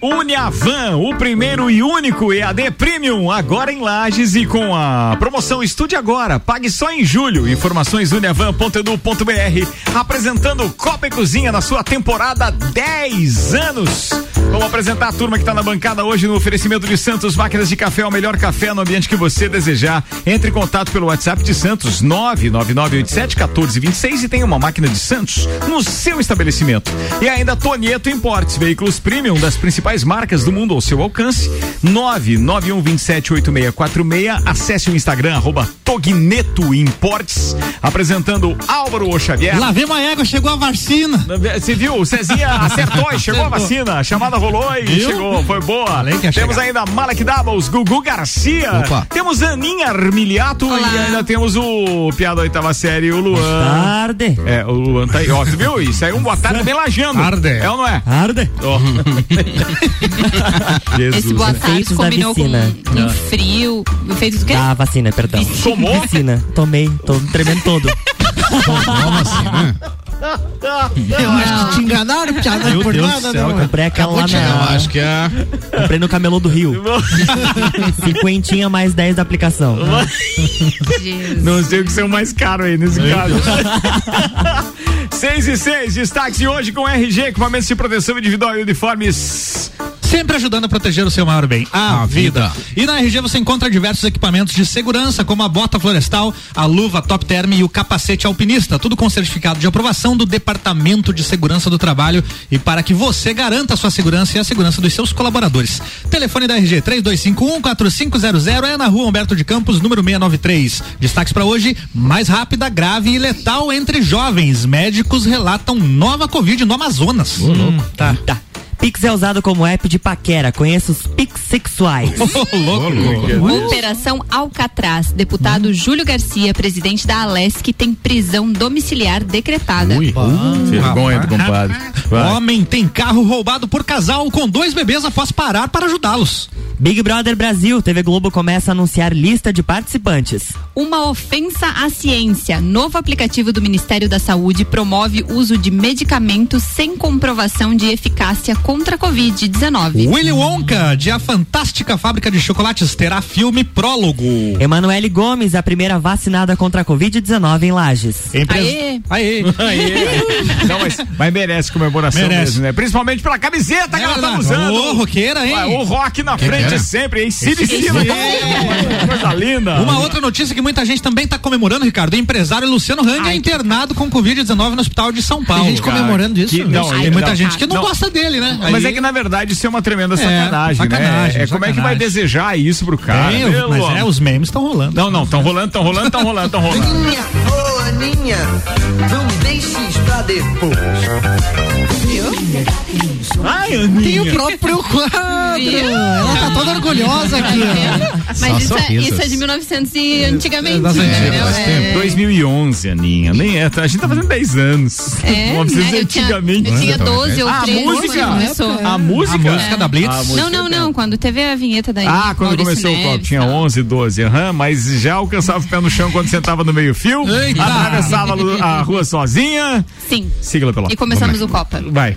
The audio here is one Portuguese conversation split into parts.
Uniavan, o primeiro e único EAD Premium, agora em Lages e com a promoção Estude Agora, pague só em julho. Informações uniavan.edu.br, apresentando Copa e Cozinha na sua temporada 10 anos. Vamos apresentar a turma que está na bancada hoje no oferecimento de Santos Máquinas de Café, o melhor café no ambiente que você desejar. Entre em contato pelo WhatsApp de Santos 999871426 e tenha uma máquina de Santos no seu estabelecimento. E ainda Tonieto Importes, veículos premium das principais marcas do mundo ao seu alcance. 991278646. Acesse o Instagram arroba Togneto Importes, apresentando Álvaro Xavier. Lá vem uma égua, chegou a vacina. Você viu? O Cezinha acertou e chegou a vacina. A chamada rolou e Viu? chegou. Foi boa. Temos chegar. ainda Malek Doubles, Gugu Garcia. Opa. Temos Aninha Armiliato e ainda temos o piada da oitava série, o Luan. Tarde. É, o Luan tá aí. Ó, tu viu? Isso aí é um boa tarde bem lajando. Tarde. É ou não é? Tarde. Ó. Jesus. Esse boa tarde Efeitos combinou com, vacina. com frio. Efeitos do quê? Da vacina, perdão. Tomou? Vacina. Tomei. Tô tremendo todo. Eu acho que te enganaram, Thiago, não é Meu por Deus nada, do céu, não. Comprei aquela lá na... eu acho que é. Comprei no Camelô do Rio. Cinquentinha mais 10 da aplicação. Não sei o que são mais caro aí nesse caso. 6 e 6, destaques de hoje com RG, equipamentos de proteção individual e uniformes. Sempre ajudando a proteger o seu maior bem, a, vida. E na RG você encontra diversos equipamentos de segurança, como a bota florestal, a luva Top Term e o capacete alpinista, tudo com certificado de aprovação do Departamento de Segurança do Trabalho e para que você garanta a sua segurança e a segurança dos seus colaboradores. Telefone da RG 32514500 é na rua Humberto de Campos, número 693. Destaques para hoje: mais rápida, grave e letal entre jovens. Médicos relatam nova Covid no Amazonas. Hum, tá. Tá. Pix é usado como app de paquera. Conheça os Pix sexuais. Ô, louco. Operação Alcatraz. Deputado Júlio Garcia, presidente da Alesc, tem prisão domiciliar decretada. Vergonha do compadre. Vai. Homem tem carro roubado por casal com dois bebês após parar para ajudá-los. Big Brother Brasil. TV Globo começa a anunciar lista de participantes. Uma ofensa à ciência. Novo aplicativo do Ministério da Saúde promove uso de medicamentos sem comprovação de eficácia contra a Covid-19. Willy Wonka, de A Fantástica Fábrica de Chocolates, terá filme prólogo. Emanuele Gomes, a primeira vacinada contra a Covid-19 em Lages. Aê! Aê. Não, mas, mas merece comemoração Merece. mesmo, né? Principalmente pela camiseta que É ela tá usando. Ô, roqueira, hein? O rock na frente sempre, hein? Ciricina. Coisa linda. Uma outra notícia que muita gente também está comemorando, Ricardo. O empresário Luciano Hang é internado com Covid-19 no hospital de São Paulo. Tem gente comemorando isso? Que- não, Tem muita não. gente que não, Não. gosta dele, né? Mas Aí- é que na verdade isso é uma tremenda É, sacanagem, sacanagem, né? É, como é que vai sacanagem. desejar isso pro cara? Tem, Pelo mas é, os memes estão rolando. Não, não, tão rolando, tão rolando, tão rolando, tão rolando. Aninha, ô Aninha, não deixes pra depois. Ai, Tem Aninha. o próprio quadro. Viu? Ela tá toda orgulhosa aqui, ó. Mas isso é, isso é de 1900 e antigamente, Das entendeu? antigas, É. 2011, Aninha. Nem é, tá- a gente tá fazendo 10 anos. É, Não precisa né? dizer eu tinha, antigamente. eu tinha 12 ou Ah, a 13 música? Começou. A música? A música da Blitz? Música Não, não, dela. não. Quando teve a vinheta da Ah, quando Maurício começou o Neves, copo, tinha tal. 11, 12, aham, mas já alcançava o pé no chão quando sentava no meio-fio, Eita! atravessava a rua sozinha. Sim. Sigla pela E começamos o Copa. Vai.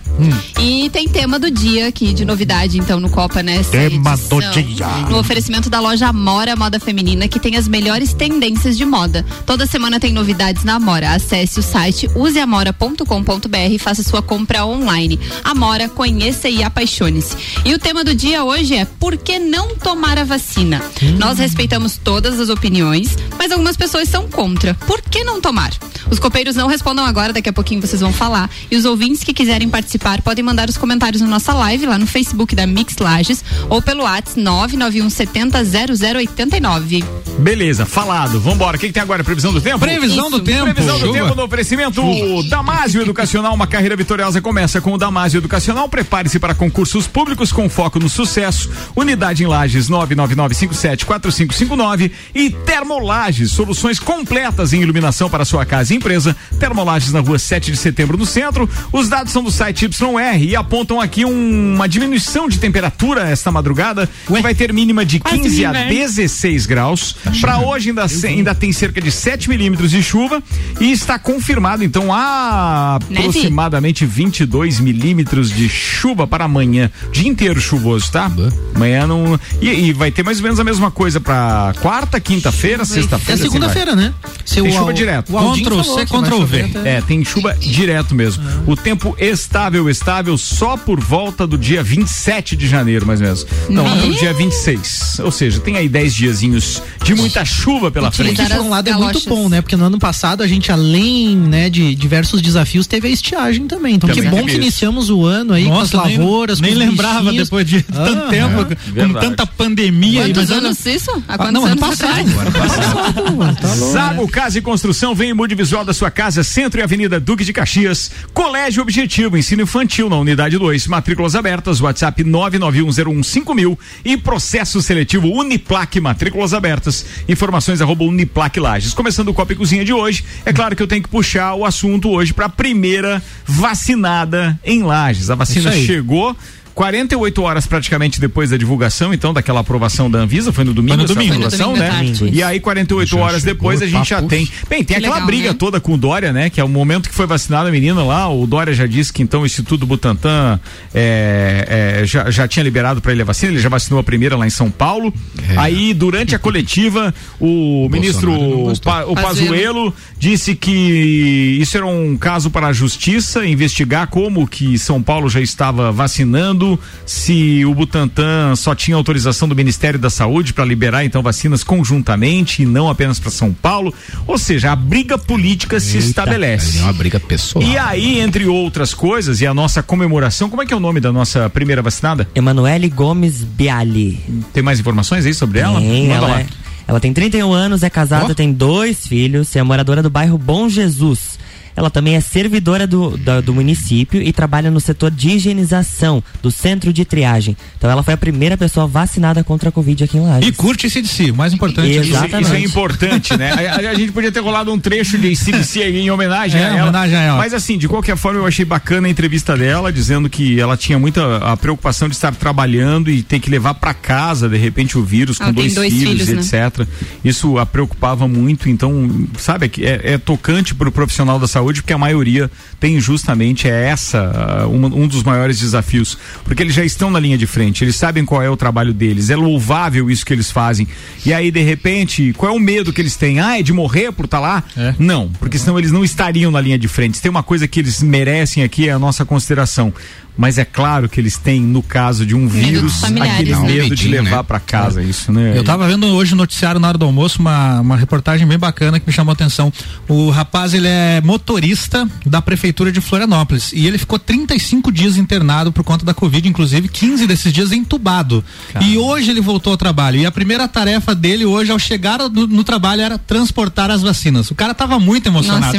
E tem tema do dia aqui, de novidade, então, no Copa, né? Tema do edição. dia. No oferecimento da loja Amora Moda Feminina, que tem as melhores tendências de moda. Toda semana tem novidades na Amora. Acesse o site useamora.com.br e faça sua compra online. Amora, conheça e apaixone-se. E o tema do dia hoje é por que não tomar a vacina? Nós respeitamos todas as opiniões, mas algumas pessoas são contra. Por que não tomar? Os copeiros não respondam agora, daqui a pouquinho vocês vão falar. E os ouvintes que quiserem participar podem mandar os comentários na nossa live lá no Facebook da Mix Lages ou pelo WhatsApp 99170 0089. Beleza, falado. Vambora. O que, que tem agora? Previsão do tempo? Previsão do Isso. tempo. Previsão do Chuva. tempo no oferecimento Damásio Educacional. Uma carreira vitoriosa começa com o Damásio Educacional. Prepare-se para concursos públicos com foco no sucesso. Unidade em Lages 999574559 e Termolages, soluções completas em iluminação para sua casa e empresa. Termolages na rua 7 de setembro no centro. Os dados são do site YR e apontam aqui um- uma diminuição de temperatura esta madrugada, que vai ter mínima de 15 a 16 graus. Para hoje ainda, ainda tem cerca de 7 milímetros de chuva e está confirmado então a aproximadamente 22 milímetros de chuva para amanhã. Dia inteiro chuvoso, tá? Amanhã não. E, e vai ter mais ou menos a mesma coisa para quarta, quinta-feira, É sexta-feira. assim segunda-feira, né? Se Tem chuva direto. Ctrl C, Ctrl V. É, tem chuva direto mesmo. O tempo estável, estável só por volta do dia 27 de janeiro, mais ou menos. Não, até o dia 26. Ou seja, tem aí 10 diazinhos de muita chuva pela Utilizar frente. Que por um lado é muito bom, né? Porque no ano passado a gente, além né, de diversos desafios, teve a estiagem também. Então Também que bom que isso. iniciamos o ano aí Nossa, com as nem- lavouras, nem, com os lembrava depois de Ah, tanto tempo, com verdade. tanta pandemia. aí, Quantos mas olha- anos isso? Há Ah, quantos não, ano anos passado. passado. tá. Zago Casa e Construção vem em mude visual da sua casa, Centro e Avenida Duque de Caxias. Colégio Objetivo, ensino infantil na unidade 2. Matrículas abertas, WhatsApp 991015000 e processo seletivo Uniplaque Matrículas abertas. Informações arroba Uniplaque Lages. Começando o Copa e Cozinha de hoje, é claro que eu tenho que puxar o assunto hoje para a primeira vacinada em Lages. A vacina aí. Chegou 48 horas praticamente depois da divulgação, então, daquela aprovação da Anvisa, foi no domingo, Foi no domingo. Foi no né? domingo à tarde. E aí, 48 Já horas depois, a gente já tem. Bem, tem Que aquela legal, briga né? toda com o Dória, né? Que é o momento que foi vacinada a menina lá. O Dória já disse que então o Instituto Butantan é, é, já, já tinha liberado para ele a vacina, ele já vacinou a primeira lá em São Paulo. É. Aí, durante a coletiva, o ministro. Pa- o. Pazuello disse que isso era um caso para a justiça investigar como que São Paulo já estava vacinando, se o Butantan só tinha autorização do Ministério da Saúde para liberar então vacinas conjuntamente e não apenas para São Paulo. Ou seja, a briga política se estabelece. É uma briga pessoal. E aí, entre outras coisas, e a nossa comemoração, como é que é o nome da nossa primeira vacinada? Emanuele Gomes Biali. Tem mais informações aí sobre ela? Tem, Manda ela, lá. é- ela tem 31 anos, é casada, Ó. tem dois filhos, é moradora do bairro Bom Jesus. Ela também é servidora do, da- do município e trabalha no setor de higienização do centro de triagem. Então ela foi a primeira pessoa vacinada contra a Covid aqui em Lages. E curte esse de si, o mais importante. Exato. Isso, isso é Exatamente. importante, né? A, a- a gente podia ter rolado um trecho de ACDC aí em homenagem É, a ela. homenagem a ela. Mas assim, de qualquer forma, eu achei bacana a entrevista dela, dizendo que ela tinha muita a preocupação de estar trabalhando e ter que levar para casa, de repente, o vírus com tem dois, dois filhos, filhos, né? etc. Isso a preocupava muito, então, sabe, é, que é, é tocante para o profissional da saúde, porque a maioria tem justamente é essa ah, uma- um dos maiores desafios, porque eles já estão na linha de frente, eles sabem qual é o trabalho deles, é louvável isso que eles fazem. E aí, de repente, qual é o medo que eles têm? Ah, é de morrer por estar lá? É. Não, porque senão eles não estariam na linha de frente. Se tem uma coisa que eles merecem aqui é a nossa consideração. Mas é claro que eles têm, no caso de um vírus, aquele né? medo de levar né? pra casa isso, né? Eu tava vendo hoje no noticiário na hora do almoço uma, uma reportagem bem bacana que me chamou a atenção. O rapaz, ele é motorista da prefeitura de Florianópolis e ele ficou 35 dias internado por conta da Covid, inclusive 15 desses dias entubado. E hoje ele voltou ao trabalho e a primeira tarefa dele hoje ao chegar no, no trabalho era transportar as vacinas. O cara tava muito emocionado. Nossa,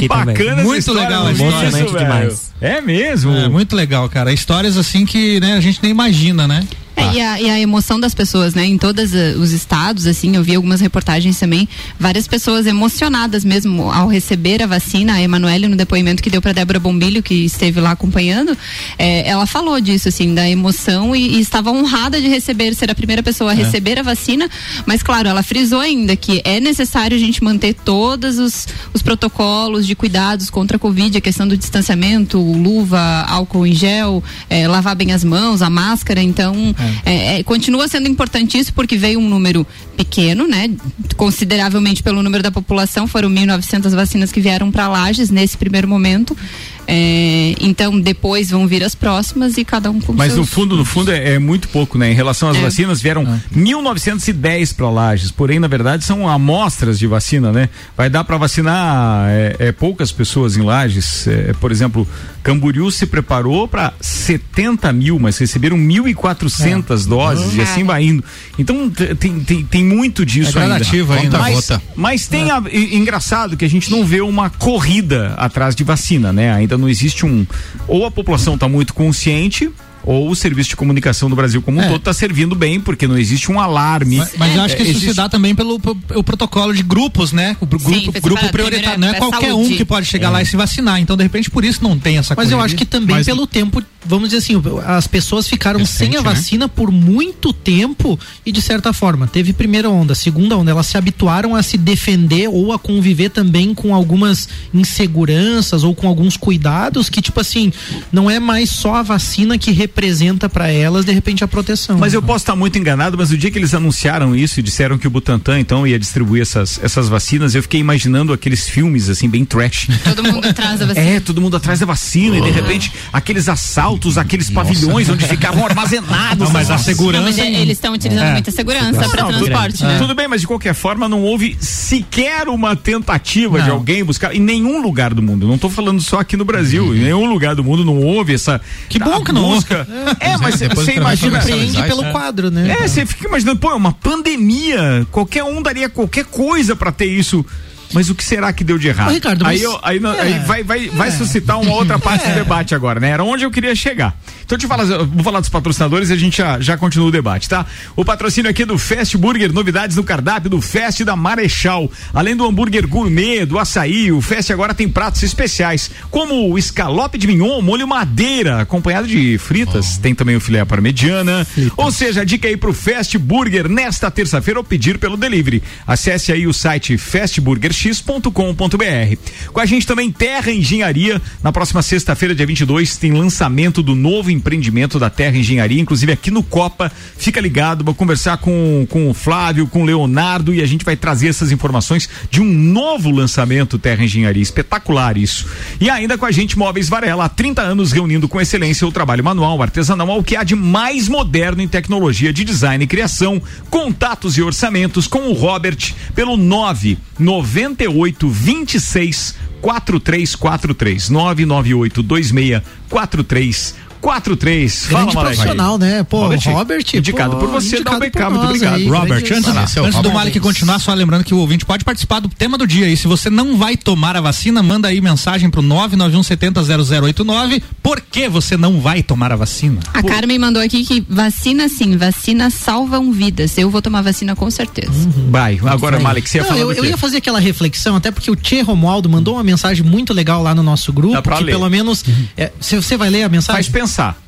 Que bacana essa Muito história, legal não história. isso, demais. É mesmo? É muito legal, cara. Histórias assim que né, a gente nem imagina, né? É, e, a, e a emoção das pessoas, né? Em todos eh, os estados, assim, eu vi algumas reportagens também, várias pessoas emocionadas mesmo ao receber a vacina. A Emanuele, no depoimento que deu para Débora Bombilho, que esteve lá acompanhando, eh, ela falou disso, assim, da emoção e, e estava honrada de receber, ser a primeira pessoa a receber a vacina. Mas, claro, ela frisou ainda que é necessário a gente manter todos os, os protocolos de cuidados contra a Covid, a questão do distanciamento, luva, álcool em gel, eh, lavar bem as mãos, a máscara. Então, é, é, continua sendo importante isso porque veio um número pequeno, né? Consideravelmente pelo número da população, foram 1.900 vacinas que vieram para Lages nesse primeiro momento. É, então, depois vão vir as próximas e cada um com Mas no seus... fundo, no fundo é, é muito pouco, né? Em relação às É. vacinas, vieram 1.910 para Lages, porém, na verdade, são amostras de vacina, né? Vai dar para vacinar é, é, poucas pessoas em Lages. É, por exemplo, Camboriú se preparou para 70 mil, mas receberam 1.400 doses e assim vai indo. Então, tem, tem, tem muito disso É ainda. ainda. Conta a Mas, gota. mas tem a- e- engraçado que a gente não vê uma corrida atrás de vacina, né? Ainda não existe um ou a população está muito consciente ou o serviço de comunicação do Brasil como um É. todo está servindo bem, porque não existe um alarme. Mas, mas eu acho que É, isso existe- se dá também pelo pro- o protocolo de grupos, né? O grupo, grupo prioritário. Não é é qualquer um saúde. que pode chegar lá e se vacinar. Então, de repente, por isso não tem essa Mas eu acho que também Mas- pelo tempo, vamos dizer assim, as pessoas ficaram Recente, sem a né? vacina por muito tempo e de certa forma, teve primeira onda, segunda onda, elas se habituaram a se defender ou a conviver também com algumas inseguranças ou com alguns cuidados que tipo assim, não é mais só a vacina que representa pra elas de repente a proteção. Mas eu posso estar muito enganado, mas o dia que eles anunciaram isso e disseram que o Butantan então ia distribuir essas, essas vacinas, eu fiquei imaginando aqueles filmes assim, bem trash. Todo mundo atrás da vacina. É, todo mundo atrás da vacina e de repente aqueles assaltos, aqueles pavilhões onde ficavam armazenados. Não, mas a segurança. Não, mas é- eles estão utilizando É. muita segurança para transporte, né? Tudo bem, mas de qualquer forma não houve sequer uma tentativa de Não. alguém buscar em nenhum lugar do mundo. Não estou falando só aqui no Brasil. Em nenhum lugar do mundo não houve essa. Que bom que não busca. É, mas Depois você que imagina. analisar pelo isso, quadro, né? É, você fica imaginando, pô, é uma pandemia. Qualquer um daria qualquer coisa pra ter isso. Mas o que será que deu de errado? Ô, Ricardo, aí eu- aí, não- é. aí vai, vai, vai suscitar uma outra parte do debate agora, né? Era onde eu queria chegar. Então, deixa eu falar, vou falar dos patrocinadores e a gente já, já continua o debate, tá? O patrocínio aqui do Fast Burger, novidades no cardápio do Fast da Marechal. Além do hambúrguer gourmet, do açaí, o Fast agora tem pratos especiais, como o escalope de mignon, molho madeira, acompanhado de fritas. Tem também o filé parmegiana. Ou seja, a dica aí pro Fast Burger nesta terça-feira ou pedir pelo delivery. Acesse aí o site fastburgerx.com.br. Com a gente também Terra Engenharia. Na próxima sexta-feira, dia 22, tem lançamento do novo empreendimento da Terra Engenharia, inclusive aqui no Copa. Fica ligado, vou conversar com, com o Flávio, com o Leonardo e a gente vai trazer essas informações de um novo lançamento Terra Engenharia. Espetacular isso. E ainda com a gente Móveis Varela, há 30 anos reunindo com excelência o trabalho manual, artesanal, o que há de mais moderno em tecnologia de design e criação. Contatos e orçamentos com o Robert pelo 9 98 26 4343 998 26 4343 Fala, Grande profissional, né? Pô, Robert, Robert, indicado pô, por você, indicado dá um BK, muito obrigado. aí, Robert, antes, é o antes do. Malik continuar, só lembrando que o ouvinte pode participar do tema do dia. E se você não vai tomar a vacina, manda aí mensagem pro 991700089. Por que você não vai tomar a vacina? A Carmen mandou aqui que vacina sim, vacina salvam vidas. Eu vou tomar vacina com certeza. Vai, agora, Malik, você ia Não, falar eu, eu ia fazer aquela reflexão, até porque o Tchê Romualdo mandou uma mensagem muito legal lá no nosso grupo, Dá pra que ler. pelo menos. é, se você vai ler a Faz mensagem? Pensar.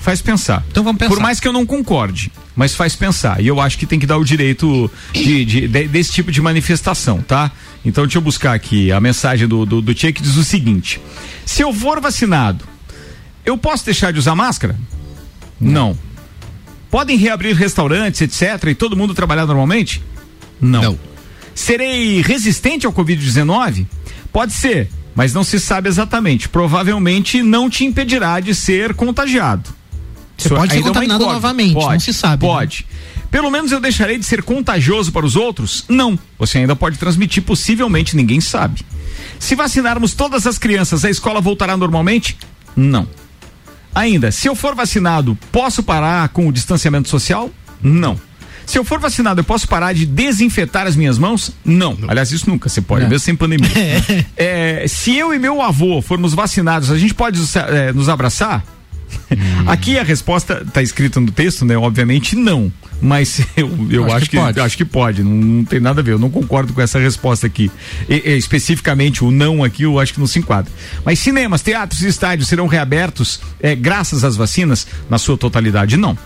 Faz pensar. Então vamos pensar. Por mais que eu não concorde, mas faz pensar. E eu acho que tem que dar o direito de, de- de- desse tipo de manifestação, tá? Então deixa eu buscar aqui a mensagem do, do, do Tchê que diz o seguinte: se eu for vacinado, eu posso deixar de usar máscara? Não. Podem reabrir restaurantes, etc., e todo mundo trabalhar normalmente? Não. Não. Serei resistente ao Covid-19? Pode ser, mas não se sabe exatamente. Provavelmente não te impedirá de ser contagiado. Você Isso pode ser é contaminado novamente, não se sabe, né? Pode. Pelo menos eu deixarei de ser contagioso para os outros? Não. Você ainda pode transmitir, possivelmente, ninguém sabe. Se vacinarmos todas as crianças, a escola voltará normalmente? Não. Ainda, se eu for vacinado, posso parar com o distanciamento social? Não. Se eu for vacinado, eu posso parar de desinfetar as minhas mãos? Não. Aliás, isso nunca você pode, mesmo sem pandemia. É, se eu e meu avô formos vacinados, a gente pode é, nos abraçar? Aqui a resposta está escrita no texto, né? Obviamente não. Mas eu, eu acho, Acho que, que pode. acho que pode, não, não tem nada a ver. Eu não concordo com essa resposta aqui. E- e, especificamente o não aqui, eu acho que não se enquadra. Mas cinemas, teatros e estádios serão reabertos é, graças às vacinas? Na sua totalidade, não.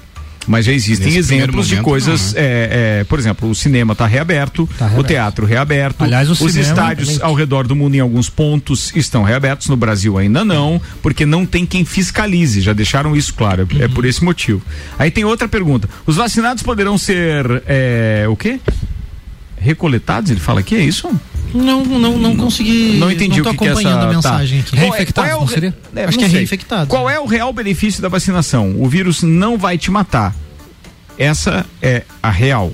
Mas já existem Nesse exemplos de coisas, né? é, é, por exemplo, o cinema está reaberto, Tá o reaberto. teatro reaberto, Aliás, o os estádios também. ao redor do mundo em alguns pontos estão reabertos, no Brasil ainda não, porque não tem quem fiscalize, já deixaram isso claro, é por esse motivo. Aí tem outra pergunta, os vacinados poderão ser, é, o quê? Recoletados, ele fala aqui, é isso? Não, não, não consegui. Não entendi não tô o que, que é essa... acompanhando a tá. mensagem aqui. Qual é- é o não seria? É, Acho não que é sei. reinfectados. Qual é o real benefício da vacinação? O vírus não vai te matar. Essa é a real.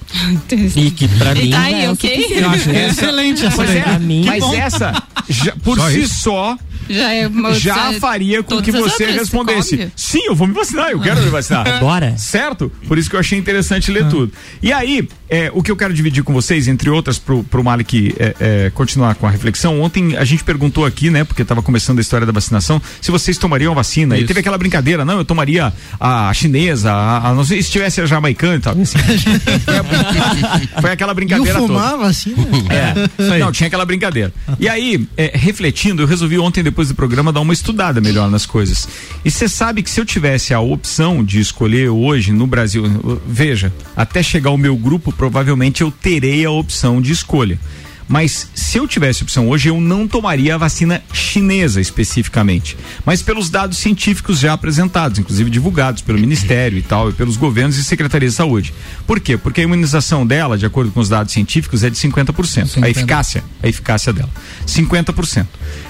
E que pra mim. tá aí, é o ok? Eu acho excelente essa Mas, é, mas essa, já- por Só si isso? só, Já é uma- já faria com que você respondesse: sim, eu vou me vacinar, eu quero me vacinar. Bora. Certo? Por isso que eu achei interessante ler tudo. E aí, é, o que eu quero dividir com vocês, entre outras, pro, pro Malik é, é, continuar com a reflexão. Ontem a gente perguntou aqui, né, porque estava começando a história da vacinação, se vocês tomariam a vacina. E Isso. teve aquela brincadeira, não, eu tomaria a, chinesa, a, a- não sei se tivesse a jamaicana e tal. Assim, foi, aquela E eu brincadeira toda. fumava assim, É, não, tinha aquela brincadeira. E aí, é, refletindo, eu resolvi ontem, depois do programa, dar uma estudada melhor nas coisas. E você sabe que se eu tivesse a opção de escolher hoje no Brasil, veja, até chegar o meu grupo, provavelmente eu terei a opção de escolha. Mas se eu tivesse opção hoje, eu não tomaria a vacina chinesa especificamente. Mas pelos dados científicos já apresentados, inclusive divulgados pelo Ministério e tal, e pelos governos e secretarias de saúde. Por quê? Porque a imunização dela, de acordo com os dados científicos, é de 50%. A eficácia, a eficácia dela. 50%.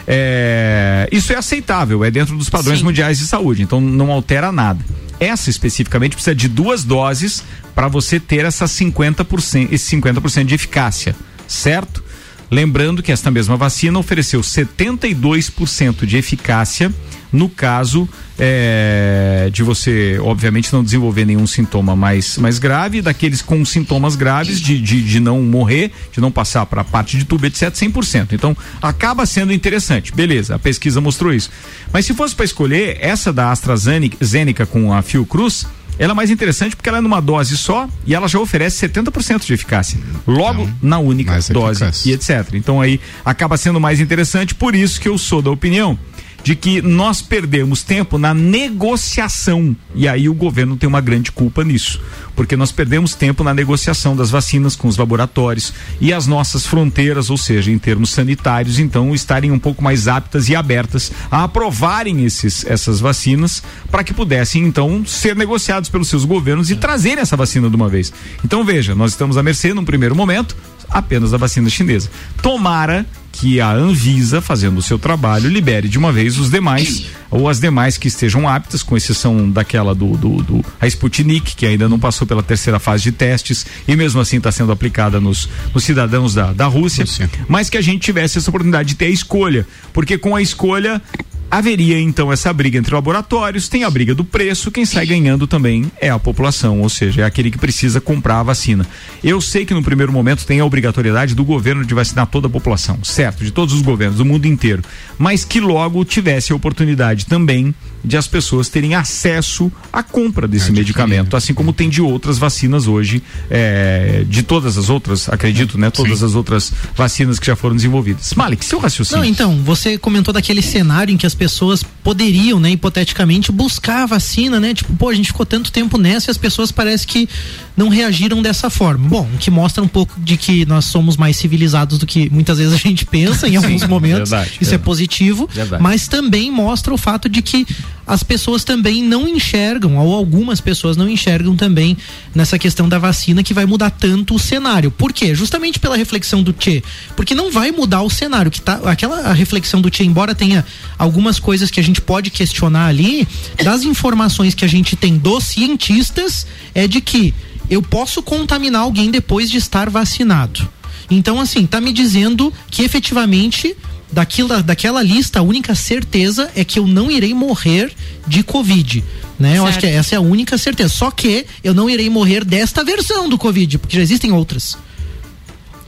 É, isso é aceitável, é dentro dos padrões Sim. mundiais de saúde, então não altera nada. Essa especificamente precisa de duas doses para você ter essa 50%, esse 50% de eficácia, certo? Lembrando que esta mesma vacina ofereceu 72% de eficácia no caso é, de você, obviamente, não desenvolver nenhum sintoma mais, mais grave, daqueles com sintomas graves, de, de, de não morrer, de não passar para a parte de tubo, etc., 100%. Então, acaba sendo interessante. Beleza, a pesquisa mostrou isso. Mas se fosse para escolher, essa da AstraZeneca Zeneca com a Fiocruz, ela é mais interessante porque ela é numa dose só e ela já oferece 70% de eficácia. Logo na única dose eficaz. e etc. Então aí acaba sendo mais interessante, por isso que eu sou da opinião de que nós perdemos tempo na negociação. E aí o governo tem uma grande culpa nisso. Porque nós perdemos tempo na negociação das vacinas com os laboratórios e as nossas fronteiras, ou seja, em termos sanitários, então estarem um pouco mais aptas e abertas a aprovarem esses, essas vacinas para que pudessem então ser negociados pelos seus governos e trazerem essa vacina de uma vez. Então veja, nós estamos à mercê num primeiro momento apenas da vacina chinesa. Tomara que a Anvisa, fazendo o seu trabalho, libere de uma vez os demais, ou as demais que estejam aptas, com exceção daquela do, do, do- a Sputnik, que ainda não passou pela terceira fase de testes, e mesmo assim está sendo aplicada nos, nos cidadãos da, da Rússia, Rússia. mas que a gente tivesse essa oportunidade de ter a escolha, porque com a escolha haveria então essa briga entre laboratórios, tem a briga do preço, quem sai ganhando também é a população, ou seja, é aquele que precisa comprar a vacina. Eu sei que no primeiro momento tem a obrigatoriedade do governo de vacinar toda a população, certo, de todos os governos do mundo inteiro, mas que logo tivesse a oportunidade também de as pessoas terem acesso à compra desse Adquirir. medicamento, assim como tem de outras vacinas hoje, é, de todas as outras, acredito, né, todas as outras vacinas que já foram desenvolvidas. Malik, seu raciocínio. Não, então, você comentou daquele cenário em que as pessoas poderiam, né, hipoteticamente, buscar a vacina, né? Tipo, pô, a gente ficou tanto tempo nessa e as pessoas parece que não reagiram dessa forma. Bom, o que mostra um pouco de que nós somos mais civilizados do que muitas vezes a gente pensa em alguns momentos. verdade, Isso é verdade. positivo, Verdade. mas também mostra o fato de que as pessoas também não enxergam, ou algumas pessoas não enxergam também nessa questão da vacina que vai mudar tanto o cenário. Por quê? Justamente pela reflexão do Tchê. Porque não vai mudar o cenário. que tá Aquela reflexão do Tchê, embora tenha algumas coisas que a gente pode questionar ali, das informações que a gente tem dos cientistas, é de que eu posso contaminar alguém depois de estar vacinado. Então, assim, tá me dizendo que efetivamente daquilo, daquela lista, a única certeza é que eu não irei morrer de Covid. Né? Eu acho que essa é a única certeza. Só que eu não irei morrer desta versão do Covid, porque já existem outras.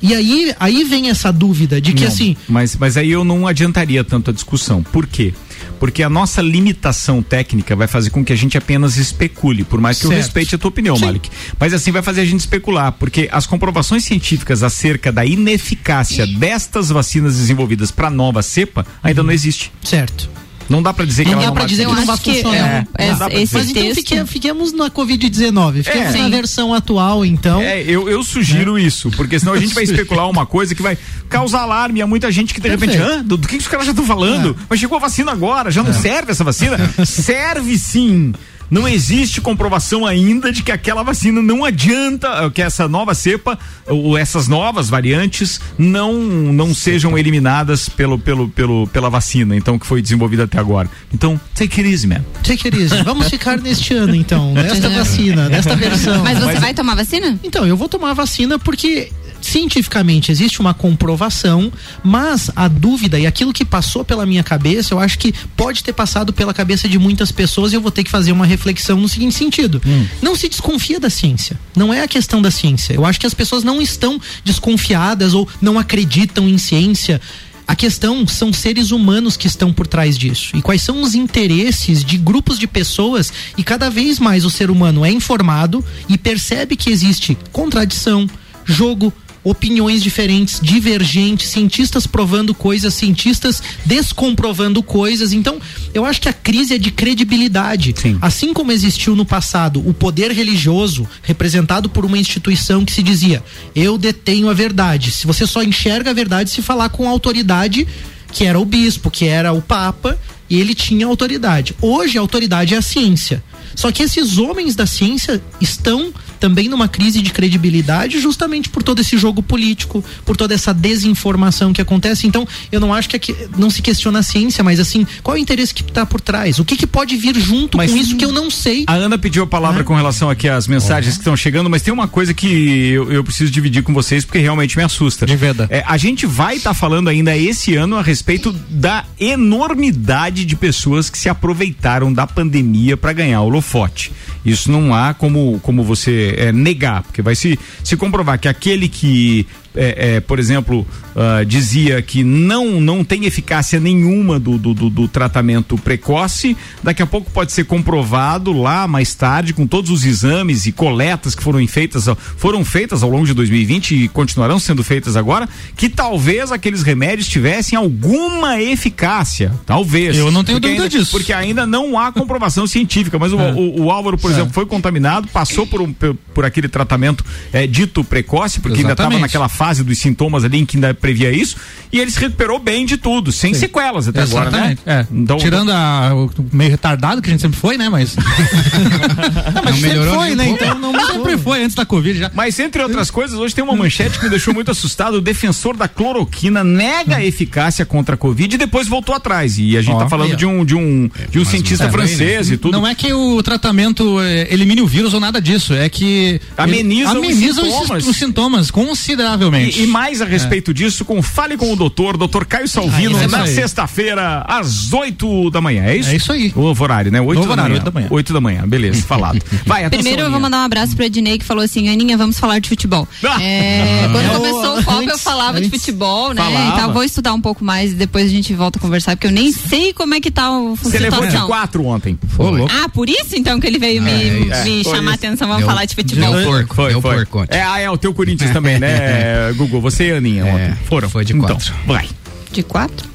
E aí, aí vem essa dúvida de que Não, assim. Mas, mas aí eu não adiantaria tanto a discussão. Por quê? Porque a nossa limitação técnica vai fazer com que a gente apenas especule, por mais que eu Certo. respeite a tua opinião, Sim. Malik. Mas assim vai fazer a gente especular, porque as comprovações científicas acerca da ineficácia destas vacinas desenvolvidas para nova cepa ainda não existe. Certo. Não dá para dizer que Não ela dá não vai dizer que não vai que funcionar. é, Não pra esse Mas então fique- fiquemos na Covid-19. Fiquemos É. na Sim. versão atual, então. É, eu, eu sugiro isso, porque senão a gente vai especular uma coisa que vai causar alarme a muita gente que de repente, Perfeito. ah, do, do que, que os caras já estão falando? Mas chegou a vacina agora, já não serve essa vacina? serve sim. Não existe comprovação ainda de que aquela vacina não adianta, eh, que essa nova cepa, ou essas novas variantes, não, não sejam eliminadas pelo, pelo, pelo, pela vacina, então, que foi desenvolvida até agora. Então, take it easy, man. Take it easy. Vamos ficar neste ano, então, nesta vacina, nesta versão. Mas você Mas- vai tomar vacina? Então, eu vou tomar a vacina porque cientificamente existe uma comprovação, mas a dúvida e aquilo que passou pela minha cabeça, eu acho que pode ter passado pela cabeça de muitas pessoas e eu vou ter que fazer uma reflexão no seguinte sentido. Não se desconfia da ciência. Não é a questão da ciência. Eu acho que as pessoas não estão desconfiadas ou não acreditam em ciência. A questão são seres humanos que estão por trás disso. E quais são os interesses de grupos de pessoas e cada vez mais o ser humano é informado e percebe que existe contradição, jogo, opiniões diferentes, divergentes, cientistas provando coisas, cientistas descomprovando coisas. Então, eu acho que a crise é de credibilidade. Sim. Assim como existiu no passado o poder religioso representado por uma instituição que se dizia: "Eu detenho a verdade". Se você só enxerga a verdade se falar com a autoridade que era o bispo, que era o papa, e ele tinha autoridade. Hoje a autoridade é a ciência. Só que esses homens da ciência estão também numa crise de credibilidade justamente por todo esse jogo político, por toda essa desinformação que acontece. Então, eu não acho que aqui, não se questiona a ciência, mas assim, qual é o interesse que está por trás? O que, que pode vir junto Mas com isso que eu não sei? A Ana pediu a palavra com relação aqui às mensagens que estão chegando, mas tem uma coisa que eu, eu preciso dividir com vocês porque realmente me assusta. De veda. É, a gente vai estar falando ainda esse ano a respeito da enormidade de pessoas que se aproveitaram da pandemia para ganhar holofote. Isso não há como, como você é, negar, porque vai se, se comprovar que aquele que é, é, por exemplo, ah, dizia que não não tem eficácia nenhuma do, do, do- do tratamento precoce, daqui a pouco pode ser comprovado lá mais tarde com todos os exames e coletas que foram feitas foram feitas ao longo de 2020 e continuarão sendo feitas agora, que talvez aqueles remédios tivessem alguma eficácia, talvez. Eu não tenho Porque dúvida ainda- disso. Porque ainda não há comprovação científica, mas o, o- o Álvaro, por exemplo, foi contaminado, passou por, um- por, por aquele tratamento é, dito precoce, porque ainda estava Exatamente. naquela fase dos sintomas ali em que ainda previa isso, e ele se recuperou bem de tudo, sem sequelas até agora, né? Exatamente. É. Então, Tirando a, o meio retardado que a gente sempre foi, né? Mas. não, mas sempre melhorou foi, né? Então não sempre foi antes da Covid já. Mas entre outras coisas, hoje tem uma manchete que me deixou muito assustado. O defensor da cloroquina nega a eficácia contra a Covid e depois voltou atrás. E a gente Ó, tá falando aí, de um de um de um cientista É, francês e tudo. Não é que o tratamento eh, elimine o vírus ou nada disso, é que Ameniza os ameniza os, sintomas. os sintomas consideravelmente. E, e mais a respeito disso, com Fale com o Doutor, Doutor Caio Salvino, isso na sexta-feira, às 8 da manhã. É isso? É isso aí. O novo horário, né? 8 Novo da horário, manhã. oito da manhã. 8 da manhã, beleza, falado. Vai, atenção, Primeiro eu vou mandar um abraço pro Ednei que falou assim, Aninha, vamos falar de futebol. Ah. É, quando É, começou o Copa eu antes- falava de antes futebol, né? falava. Então eu vou estudar um pouco mais e depois a gente volta a conversar, porque eu nem sei como é que tá a Você levou de. 4 ontem. Ô, louco. Ah, por isso então que ele veio me, É, me foi chamar a isso. atenção, vamos falar de futebol. deu porco, Foi, foi. porco. É, ah, é o teu Corinthians também, né, Google? Você e a Aninha É, ontem. Foram. foi de Então, quatro. vai. De quatro?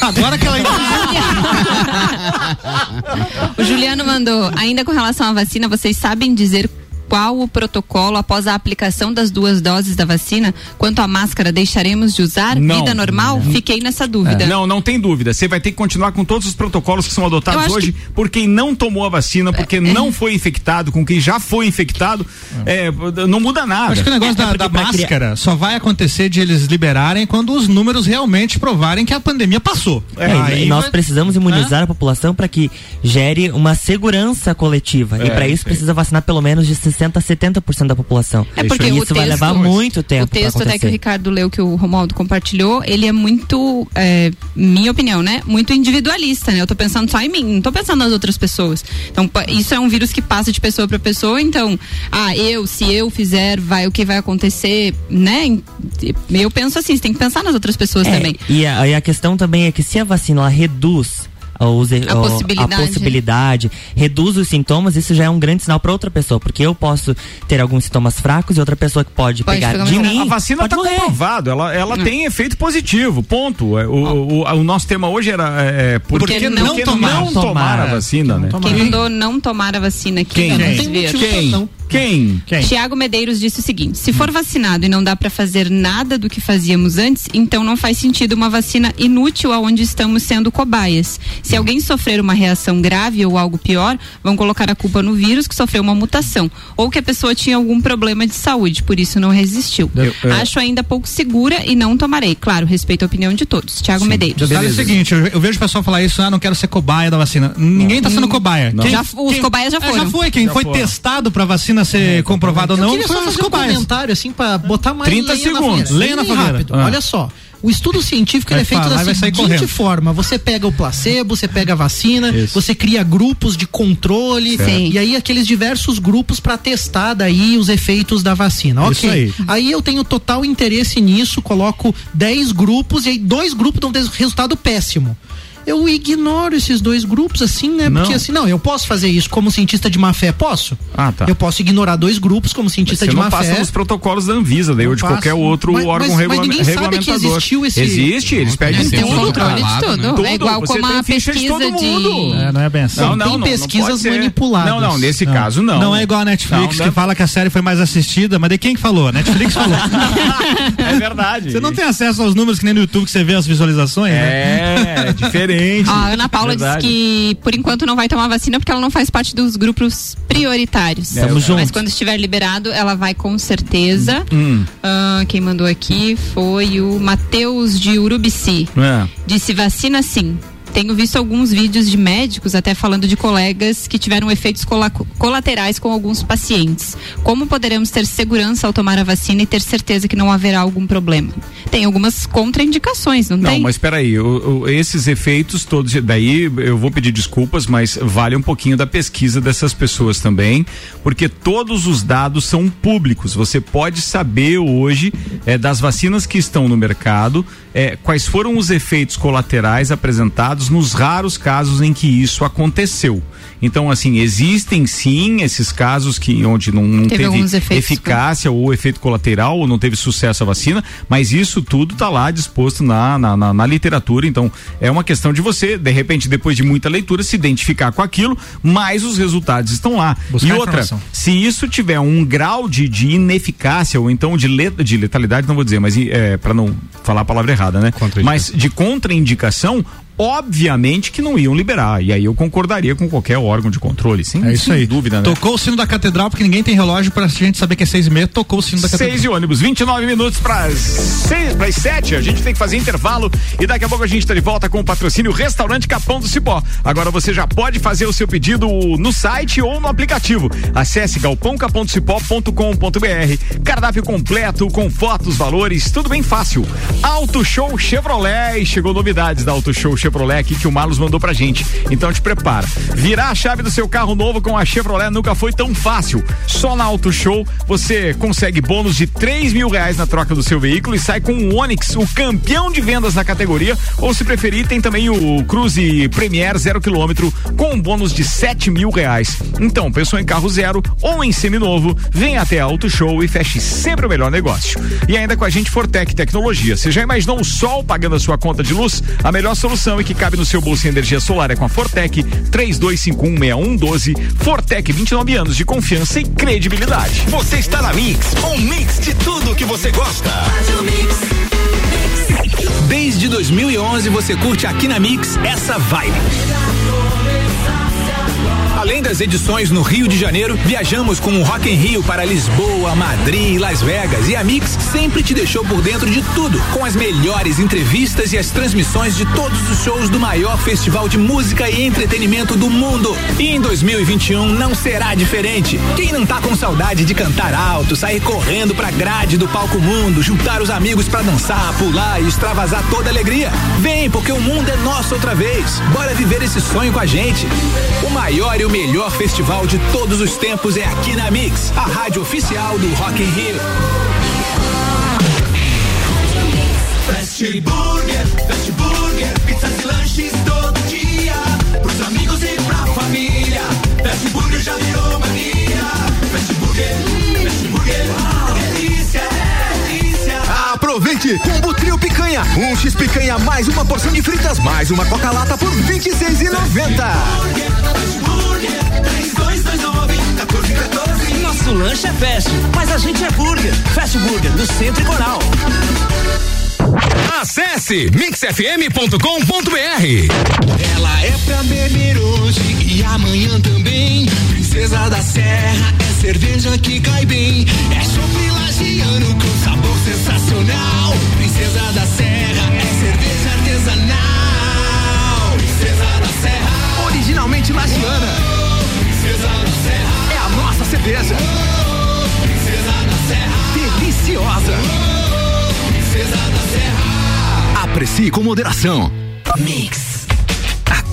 Agora que ela O Juliano mandou, ainda com relação à vacina, vocês sabem dizer qual o protocolo após a aplicação das duas doses da vacina? Quanto à máscara, deixaremos de usar? Não. Vida normal? Fiquei nessa dúvida. Não, não tem dúvida. Você vai ter que continuar com todos os protocolos que são adotados hoje por quem não tomou a vacina, porque É. não foi infectado, com quem já foi infectado. É, não muda nada. Acho que o negócio É, é da, da máscara só vai acontecer de eles liberarem quando os números realmente provarem que a pandemia passou. É, Aí nós vai- precisamos imunizar a população para que gere uma segurança coletiva. e para isso precisa vacinar pelo menos de 60 a 70% da população. É porque isso texto, vai levar muito tempo. O texto até que o. Ricardo leu, que o Romualdo compartilhou, ele é muito, é, minha opinião, né? Muito individualista, né? Eu tô pensando só em mim, não tô pensando nas outras pessoas. Então, isso é um vírus que passa de pessoa para pessoa, então, ah, eu, se eu fizer, vai, o que vai acontecer, né? Eu penso assim, você tem que pensar nas outras pessoas É, também. E a, e a questão também é que se a vacina ela reduz os, A o- possibilidade. a possibilidade, reduz os sintomas, isso já é um grande sinal para outra pessoa, porque eu posso ter alguns sintomas fracos e outra pessoa que pode, Pode pegar de mim A vacina está comprovado, ela, ela tem efeito positivo, ponto. É, O, o, o nosso tema hoje era é, por, Por que não tomar, tomar? não tomar a vacina, né? Quem mandou não tomar a vacina aqui? Quem? Vamos Quem? Quem? Quem? Quem? Tiago Medeiros disse o seguinte: se for vacinado e não dá para fazer nada do que fazíamos antes, então não faz sentido uma vacina inútil aonde estamos sendo cobaias. Se alguém sofrer uma reação grave ou algo pior, vão colocar a culpa no vírus que sofreu uma mutação ou que a pessoa tinha algum problema de saúde, por isso não resistiu. Eu- eu- Acho ainda pouco segura e não tomarei. Claro, respeito a opinião de todos. Tiago Medeiros. Detalhe é o seguinte, eu, eu vejo o pessoal falar isso, ah, não quero ser cobaia da vacina. Ninguém tá sendo cobaia. Não. Quem- Já- os cobaias já É, foram. já foi, quem Já foi foram. testado pra vacina vacina ser comprovada ou Eu não, foi só as fazer um cobaias. comentário, assim, pra botar mais 30 lenha na segundos. fogueira. Lenha na fogueira. rápido. Ah. Olha só. O estudo científico é feito falar da seguinte correndo. forma: você pega o placebo, você pega a vacina, Isso. você cria grupos de controle, Sim. e aí aqueles diversos grupos para testar daí os efeitos da vacina. Isso Ok. aí. eu tenho total interesse nisso, coloco 10 grupos e aí dois grupos dão resultado péssimo. Eu ignoro esses dois grupos assim, né? Não. Porque assim, não, eu posso fazer isso como cientista de má fé, posso? Ah, tá. Eu posso ignorar dois grupos como cientista Você de não má passa fé. nos protocolos da Anvisa, daí ou de Não qualquer passa. outro Mas- órgão mas- mas regula- ninguém sabe que regulamentador. existiu esse- Existe, eles pedem Tem um controle de tudo. Tudo, é igual você como a ficha de pesquisa todo de. mundo. É, não é bem assim. Não, Não, não, tem não, pesquisas não manipuladas. Não, não, nesse caso não. Não é igual a Netflix Não, que fala que a série foi mais assistida, mas de quem que falou? A Netflix falou. É verdade. Você não tem acesso aos números que nem no YouTube que você vê as visualizações, né? É, é diferente. Ó, a Ana Paula disse que por enquanto não vai tomar vacina porque ela não faz parte dos grupos prioritários. É, Mas junto. quando estiver liberado, ela vai com certeza. Hum, Ah, quem mandou aqui foi o Matheus de Urubici. é. Disse vacina sim. Tenho visto alguns vídeos de médicos até falando de colegas que tiveram efeitos cola- colaterais com alguns pacientes. Como poderemos ter segurança ao tomar a vacina e ter certeza que não haverá algum problema? Tem algumas contraindicações, não, Não, tem? mas peraí, o, o, esses efeitos todos, daí eu vou pedir desculpas, mas vale um pouquinho da pesquisa dessas pessoas também, porque todos os dados são públicos. Você pode saber hoje é, das vacinas que estão no mercado, é, quais foram os efeitos colaterais apresentados nos raros casos em que isso aconteceu. Então, assim, existem sim esses casos que onde não, não Teve teve, eficácia ou efeito colateral ou não teve sucesso a vacina, mas isso tudo está lá disposto na, na, na, na literatura. Então, é uma questão de você, de repente, depois de muita leitura, se identificar com aquilo, mas os resultados estão lá. Buscar e outra, informação. se isso tiver um grau de, de ineficácia ou então de, let, de letalidade, não vou dizer, mas é, para não falar a palavra errada, né? Mas de contraindicação, obviamente que não iam liberar. E aí eu concordaria com qualquer órgão de controle, sem, É isso sem aí. dúvida, né? Tocou o sino da catedral, porque ninguém tem relógio pra gente saber que é seis e meia, tocou o sino da catedral. Seis e ônibus, 29 minutos para seis, para sete. A gente tem que fazer intervalo e daqui a pouco a gente está de volta com o patrocínio Restaurante Capão do Cipó. Agora você já pode fazer o seu pedido no site ou no aplicativo. Acesse galpãocapondocipó.com.br. Cardápio completo com fotos, valores, tudo bem fácil. Auto Show Chevrolet chegou novidades da Auto Show Chevrolet aqui que o Marlos mandou pra gente. Então te prepara. Virar a chave do seu carro novo com a Chevrolet nunca foi tão fácil. Só na Auto Show você consegue bônus de 3 mil reais na troca do seu veículo e sai com o Onix, o campeão de vendas na categoria. Ou se preferir, tem também o Cruze Premier zero quilômetro com um bônus de 7 mil reais. Então, pensou em carro zero ou em seminovo, vem até a Auto Show e feche sempre o melhor negócio. E ainda com a gente Fortec Tecnologia. Você já imaginou o sol pagando a sua conta de luz? A melhor solução e que cabe no seu bolso em energia solar é com a Fortec 32516112. Fortec 29 anos de confiança e credibilidade. Você está na Mix, um mix de tudo que você gosta. Desde 2011 você curte aqui na Mix essa vibe. Além das edições no Rio de Janeiro, viajamos com o Rock in Rio para Lisboa, Madrid Las Vegas. E a Mix sempre te deixou por dentro de tudo, com as melhores entrevistas e as transmissões de todos os shows do maior festival de música e entretenimento do mundo. E em 2021 não será diferente. Quem não tá com saudade de cantar alto, sair correndo pra grade do palco mundo, juntar os amigos pra dançar, pular e extravasar toda alegria? Vem, porque o mundo é nosso outra vez. Bora viver esse sonho com a gente. O maior e o melhor festival de todos os tempos é aqui na Mix, a rádio oficial do Rock in Rio. Fast Burger, Fast Burger, pizzas e lanches todo dia. Pros amigos e pra família. Fast Burger já virou mania. Aproveite! Combo Trio Picanha. Um X picanha mais uma porção de fritas mais uma Coca-Lata por R$ 26,90. Fast Burger, 3229, 1414. Nosso lanche é fast, mas a gente é burger. Fast Burger, do Centro e Coral. Acesse mixfm.com.br. Ela é pra beber hoje e amanhã também. Princesa da Serra é cerveja que cai bem. É chopp Oceano com sabor sensacional. Princesa da Serra é cerveja artesanal. Princesa da Serra. Originalmente lagiana. Oh, princesa da Serra. É a nossa cerveja. Oh, princesa da Serra. Deliciosa. Oh, princesa da Serra. Aprecie com moderação. Mix.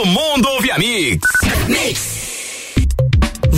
Todo mundo ouve a Mix. Mix.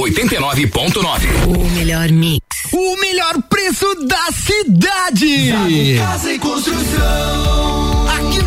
89.9. O melhor mix. O melhor preço da cidade. Casa e Construção.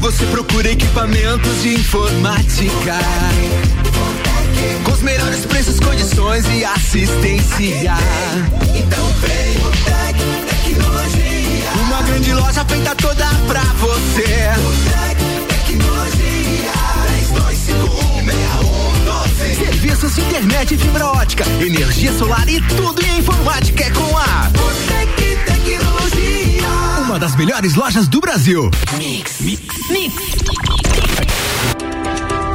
Você procura equipamentos de informática, com os melhores preços, condições e assistência. Então vem o Tec Tecnologia. Uma grande loja feita toda pra você. O Tec Tecnologia. 32516112. Serviços de internet fibra ótica, energia solar e tudo em informática é com a Botec Tecnologia. Uma das melhores lojas do Brasil. Mix. Mix.